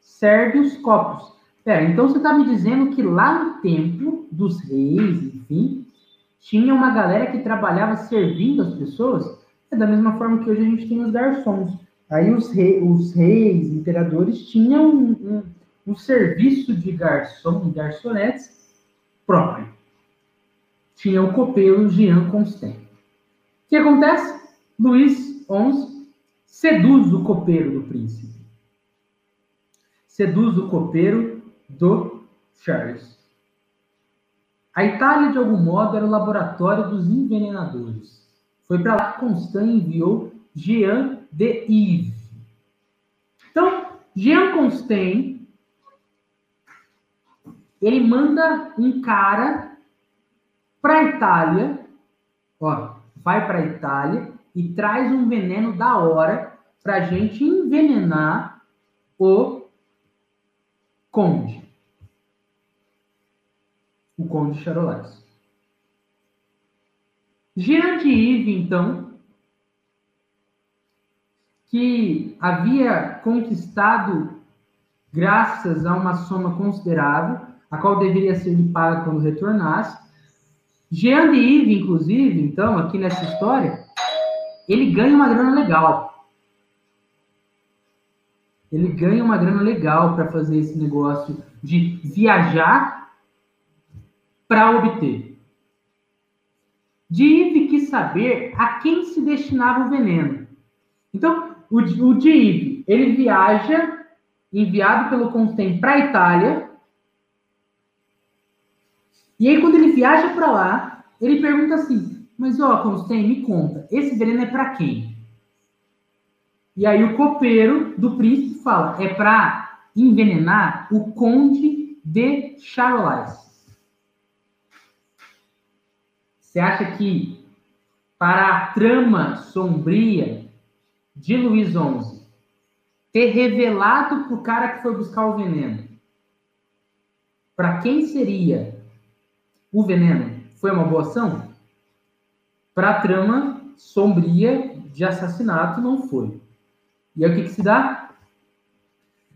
Serve os copos. Pera, então você está me dizendo que lá no templo dos reis, enfim, tinha uma galera que trabalhava servindo as pessoas? É da mesma forma que hoje a gente tem os garçons. Aí os, rei, os reis, imperadores, tinham um, um, um serviço de garçom e garçonetes próprio. Tinha o copeiro Jean Constant. O que acontece? Luís XI seduz o copeiro do príncipe. Seduz o copeiro do Charles. A Itália, de algum modo, era o laboratório dos envenenadores. Foi para lá que Constant enviou Jean de Yves. Então, Jean Constant, ele manda um cara para a Itália, ó, vai para a Itália e traz um veneno da hora para a gente envenenar o conde. O conde Charolais. Jean de Yves, então, que havia conquistado, graças a uma soma considerável, a qual deveria ser lhe paga quando retornasse. Jean de Yves, inclusive, então, aqui nessa história, ele ganha uma grana legal ele ganha uma grana legal para fazer esse negócio de viajar para obter. Dive quis saber a quem se destinava o veneno. Então, o, o Dive, ele viaja, enviado pelo Constant para a Itália, e aí quando ele viaja para lá, ele pergunta assim, mas ó, Constant, me conta, esse veneno é para quem? E aí o copeiro do príncipe fala, é para envenenar o conde de Charolais. Você acha que para a trama sombria de Luiz XI ter revelado para o cara que foi buscar o veneno, para quem seria o veneno, foi uma boa ação? Para a trama sombria de assassinato, não foi. E aí o que, que se dá?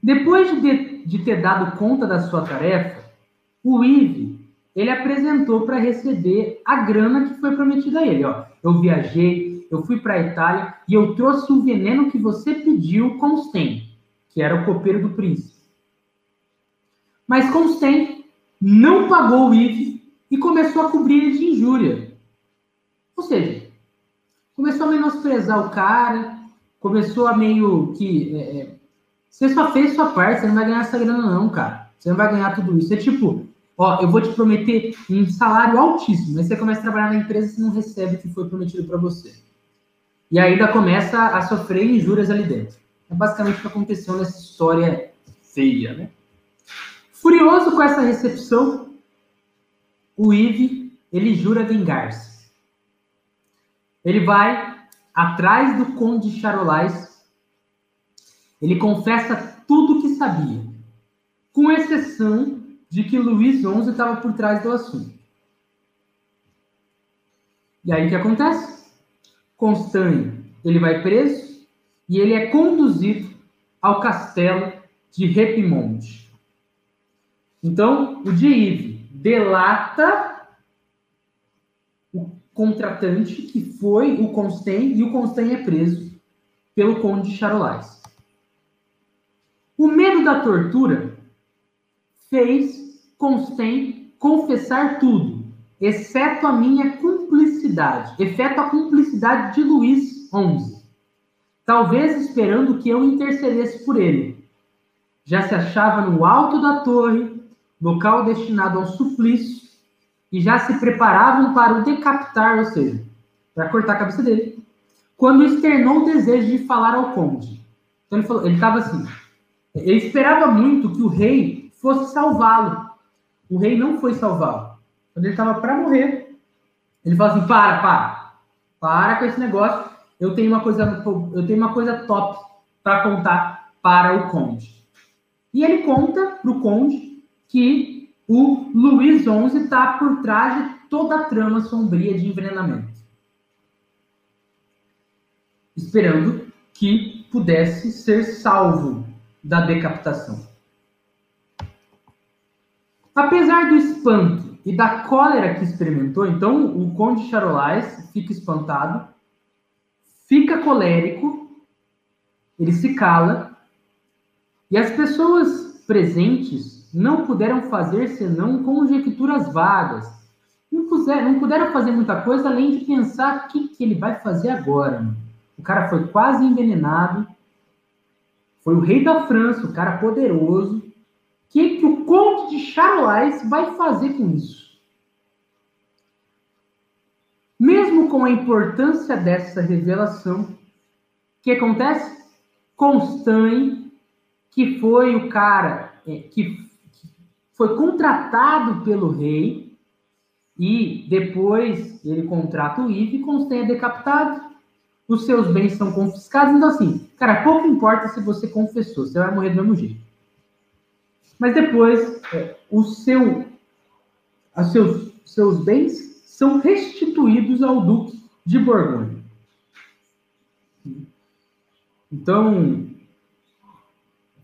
Depois de, de ter dado conta da sua tarefa, o Ive ele apresentou para receber a grana que foi prometida a ele. Ó, eu viajei, eu fui para a Itália e eu trouxe o veneno que você pediu, Constant, que era o copeiro do príncipe. Mas Constant não pagou o IVE e começou a cobrir ele de injúria. Ou seja, começou a menosprezar o cara, começou a meio que. É, é, você só fez sua parte, você não vai ganhar essa grana, não, cara. Você não vai ganhar tudo isso. É tipo, ó, eu vou te prometer um salário altíssimo, mas você começa a trabalhar na empresa e não recebe o que foi prometido para você. E ainda começa a sofrer injúrias ali dentro. É basicamente o que aconteceu nessa história feia, né? Furioso com essa recepção, o Ive, ele jura vingar-se. Ele vai atrás do conde de Charolais, ele confessa tudo o que sabia, com exceção de que Luís XI estava por trás do assunto. E aí o que acontece? Constanho, ele vai preso e ele é conduzido ao castelo de Repimonte. Então, o Dive delata o contratante, que foi o Constant, e o Constant é preso pelo conde de Charolais. O medo da tortura fez Constant confessar tudo, exceto a minha cumplicidade, exceto a cumplicidade de Luís XI, talvez esperando que eu intercedesse por ele. Já se achava no alto da torre, local destinado ao suplício, e já se preparavam para o decapitar, ou seja, para cortar a cabeça dele, quando externou o desejo de falar ao conde. Então ele falou, ele estava assim, ele esperava muito que o rei fosse salvá-lo. O rei não foi salvá-lo. Quando ele estava para morrer, ele falou assim: para, para, para com esse negócio. Eu tenho uma coisa, eu tenho uma coisa top para contar para o conde. E ele conta para o conde que o Luiz XI está por trás de toda a trama sombria de envenenamento, esperando que pudesse ser salvo da decapitação. Apesar do espanto e da cólera que experimentou, então o conde Charolais fica espantado, fica colérico, ele se cala, e as pessoas presentes não puderam fazer senão conjecturas vagas. Não, não puderam fazer muita coisa além de pensar o que, que ele vai fazer agora. O cara foi quase envenenado, foi o rei da França, o cara poderoso, que, que o conde de Charolais vai fazer com isso? Mesmo com a importância dessa revelação, o que acontece? Constant, que foi o cara é, que foi contratado pelo rei, e depois ele contrata o Ive, e Constant é decapitado, os seus bens são confiscados. Então, assim, cara, pouco importa se você confessou, você vai morrer do mesmo jeito. Mas depois, é, o seu, os seus, seus bens são restituídos ao Duque de Borgonha. Então,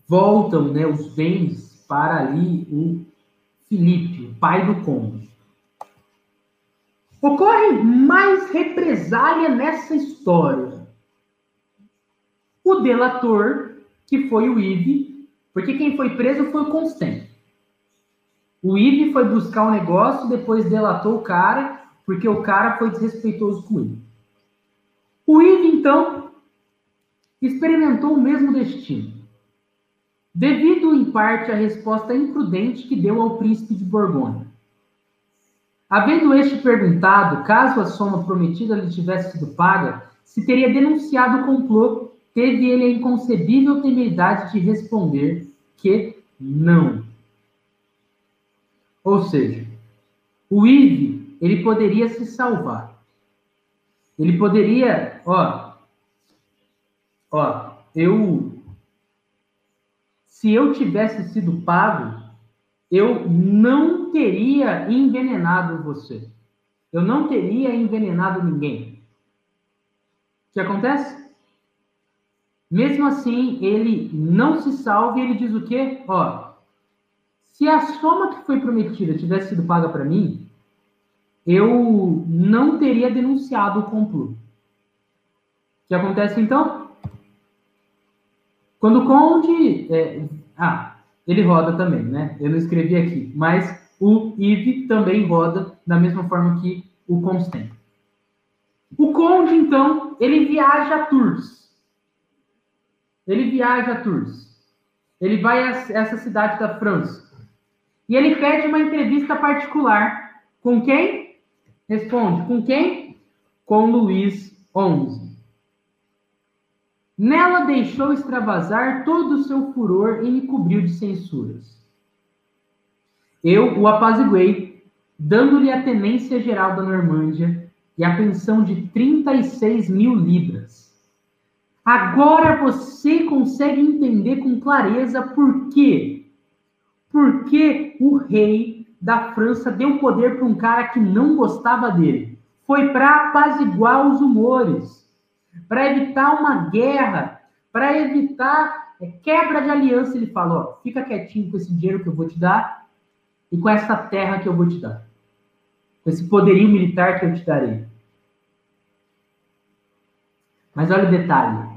voltam né, os bens para ali o Filipe, o pai do conde. Ocorre mais represália nessa história. O delator, que foi o Ive, porque quem foi preso foi o Constant. O Ive foi buscar o um negócio, depois delatou o cara, porque o cara foi desrespeitoso com ele. O Ive, então, experimentou o mesmo destino. Devido, em parte, à resposta imprudente que deu ao príncipe de Borgonha. Havendo este perguntado, caso a soma prometida lhe tivesse sido paga, se teria denunciado o complô, teve ele a inconcebível temeridade de responder que não. Ou seja, o Ive, ele poderia se salvar. Ele poderia, ó, ó, eu se eu tivesse sido pago, eu não teria envenenado você. Eu não teria envenenado ninguém. O que acontece? Mesmo assim, ele não se salva e ele diz o quê? Ó, se a soma que foi prometida tivesse sido paga para mim, eu não teria denunciado o complô. O que acontece então? Quando o conde. É, ah, ele roda também, né? Eu não escrevi aqui, mas o Yves também roda da mesma forma que o Constant. O Conde, então, ele viaja a Tours. Ele viaja a Tours. Ele vai a essa cidade da França. E ele pede uma entrevista particular. Com quem? Responde. Com quem? Com Luís XI. Nela deixou extravasar todo o seu furor e me cobriu de censuras. Eu o apaziguei, dando-lhe a tenência geral da Normândia e a pensão de 36 mil libras. Agora você consegue entender com clareza por quê? Porque o rei da França deu poder para um cara que não gostava dele. Foi para apaziguar os humores, para evitar uma guerra, para evitar é, quebra de aliança. Ele falou: fica quietinho com esse dinheiro que eu vou te dar e com essa terra que eu vou te dar, com esse poderio militar que eu te darei. Mas olha o detalhe.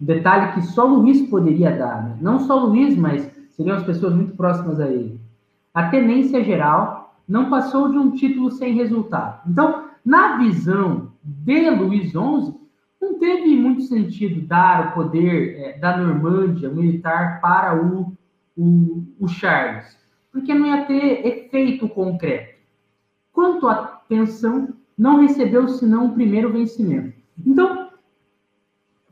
O detalhe que só Luís poderia dar. Né? Não só Luís, mas seriam as pessoas muito próximas a ele. A tenência geral não passou de um título sem resultado. Então, na visão de Luís XI, não teve muito sentido dar o poder é, da Normândia militar para o, o, o Charles, porque não ia ter efeito concreto. Quanto à pensão, não recebeu senão o primeiro vencimento. Então,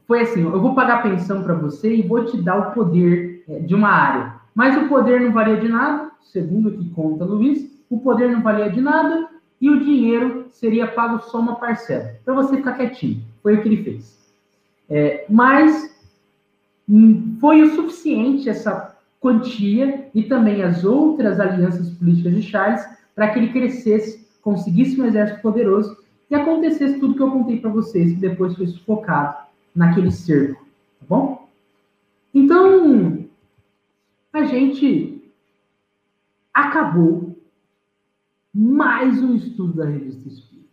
foi assim: eu vou pagar pensão para você e vou te dar o poder é, de uma área. Mas o poder não valia de nada, segundo o que conta Luiz, o poder não valia de nada e o dinheiro seria pago só uma parcela. Para você ficar quietinho. Foi o que ele fez. É, mas hum, foi o suficiente essa quantia e também as outras alianças políticas de Charles para que ele crescesse, conseguisse um exército poderoso e acontecesse tudo que eu contei para vocês, que depois foi sufocado naquele cerco, tá bom? Então, a gente acabou mais um estudo da revista Espírita.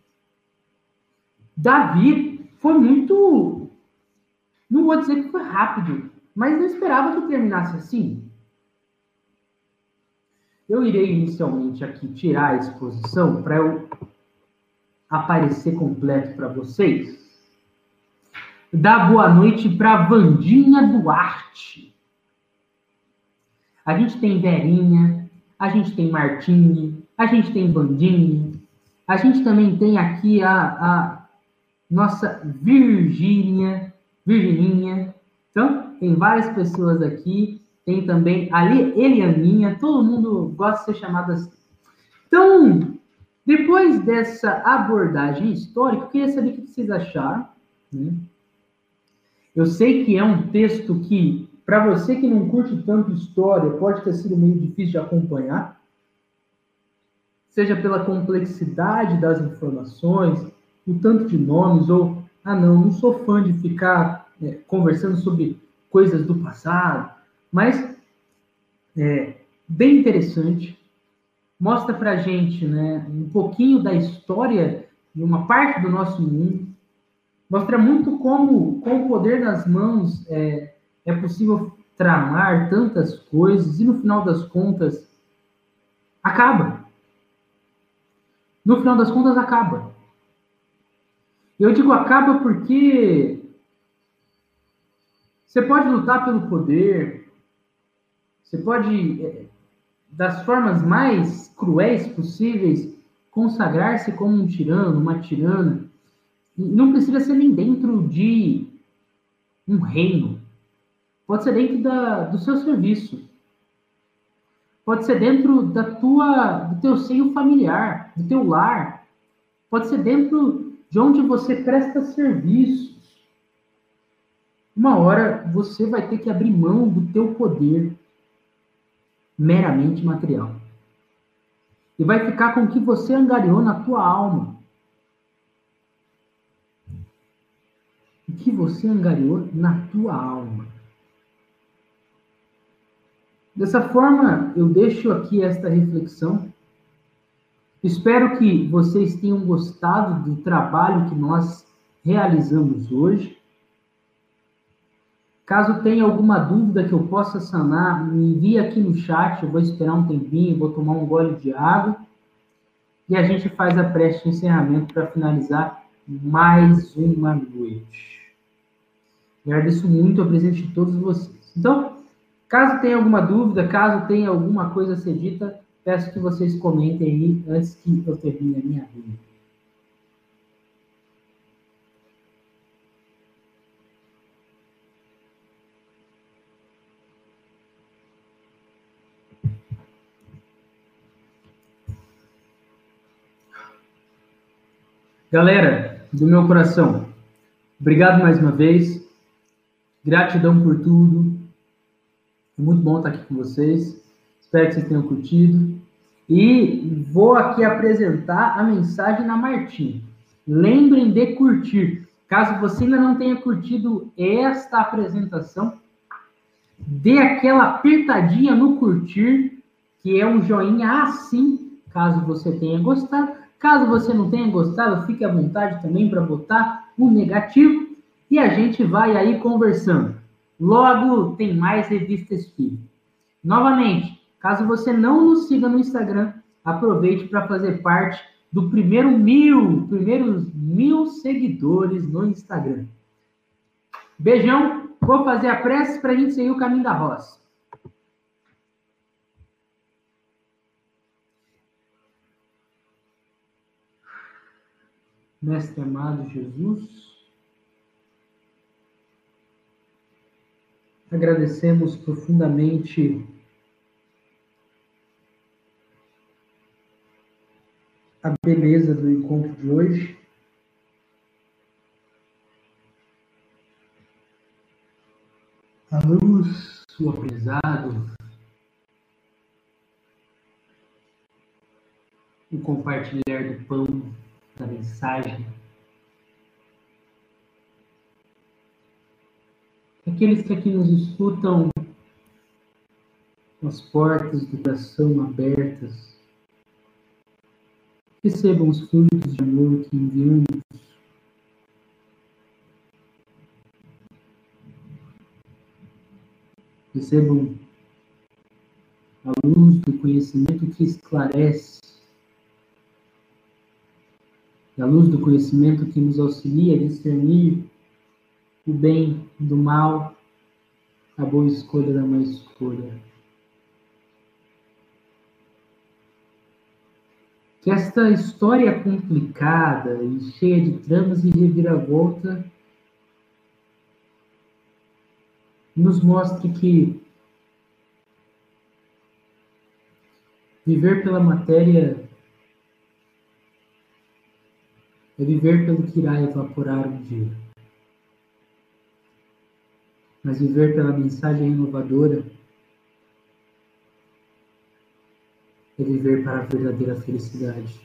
Davi foi muito, não vou dizer que foi rápido, mas não esperava que terminasse assim. Eu irei inicialmente aqui tirar a exposição para eu aparecer completo para vocês dar boa noite para Vandinha Duarte. A gente tem Verinha, a gente tem Martini, a gente tem Vandinha, a gente também tem aqui a, a nossa Virgínia, Virgininha. Então, tem várias pessoas aqui. Tem também a Elianinha, todo mundo gosta de ser chamado assim. Então, depois dessa abordagem histórica, eu queria saber o que vocês acharam. Né? Eu sei que é um texto que, para você que não curte tanto história, pode ter sido meio difícil de acompanhar, seja pela complexidade das informações, o tanto de nomes, ou, ah, não, não sou fã de ficar é, conversando sobre coisas do passado, mas é bem interessante, mostra para gente né, um pouquinho da história de uma parte do nosso mundo, mostra muito como, com o poder nas mãos, é, é possível tramar tantas coisas e no final das contas acaba. No final das contas acaba. Eu digo acaba porque você pode lutar pelo poder, você pode, é, das formas mais cruéis possíveis, consagrar-se como um tirano, uma tirana, não precisa ser nem dentro de um reino. Pode ser dentro da, do seu serviço. Pode ser dentro da tua, do teu seio familiar, do teu lar. Pode ser dentro de onde você presta serviços. Uma hora você vai ter que abrir mão do teu poder meramente material. E vai ficar com o que você angariou na tua alma. o que você angariou na tua alma. Dessa forma, eu deixo aqui esta reflexão. Espero que vocês tenham gostado do trabalho que nós realizamos hoje. Caso tenha alguma dúvida que eu possa sanar, me envie aqui no chat. Eu vou esperar um tempinho, vou tomar um gole de água. E a gente faz a prece de encerramento para finalizar mais uma noite. Agradeço muito a presença de todos vocês. Então, caso tenha alguma dúvida, caso tenha alguma coisa a ser dita, peço que vocês comentem aí antes que eu termine a minha vida. Galera, do meu coração, obrigado mais uma vez. Gratidão por tudo. É muito bom estar aqui com vocês. Espero que vocês tenham curtido. E vou aqui apresentar a mensagem na Martim. Lembrem de curtir. Caso você ainda não tenha curtido esta apresentação, dê aquela apertadinha no curtir, que é um joinha assim, caso você tenha gostado. Caso você não tenha gostado, fique à vontade também para botar o um negativo e a gente vai aí conversando. Logo tem mais Revista Espírita. Novamente, caso você não nos siga no Instagram, aproveite para fazer parte do primeiro mil, primeiros mil seguidores no Instagram. Beijão, vou fazer a prece para a gente seguir o caminho da roça. Mestre amado Jesus, agradecemos profundamente a beleza do encontro de hoje. A luz, o aprendizado, o compartilhar do pão da mensagem. Aqueles que aqui nos escutam com as portas do coração abertas, recebam os fluidos de amor que enviamos. Recebam a luz do conhecimento que esclarece a luz do conhecimento que nos auxilia a discernir o bem do mal, a boa escolha da má escolha. Que esta história complicada e cheia de tramas e reviravolta nos mostre que viver pela matéria é viver pelo que irá evaporar um dia. Mas viver pela mensagem inovadora viver para a verdadeira felicidade.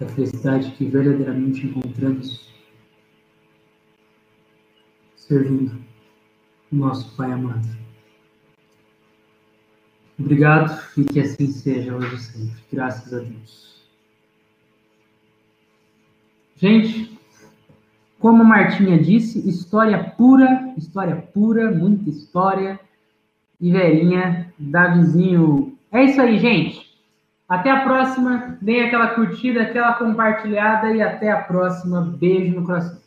A felicidade que verdadeiramente encontramos servindo o nosso Pai amado. Obrigado e que assim seja hoje e sempre. Graças a Deus. Gente, como a Martinha disse, história pura, história pura, muita história. E velhinha, Davizinho. É isso aí, gente. Até a próxima. Deem aquela curtida, aquela compartilhada e até a próxima. Beijo no coração.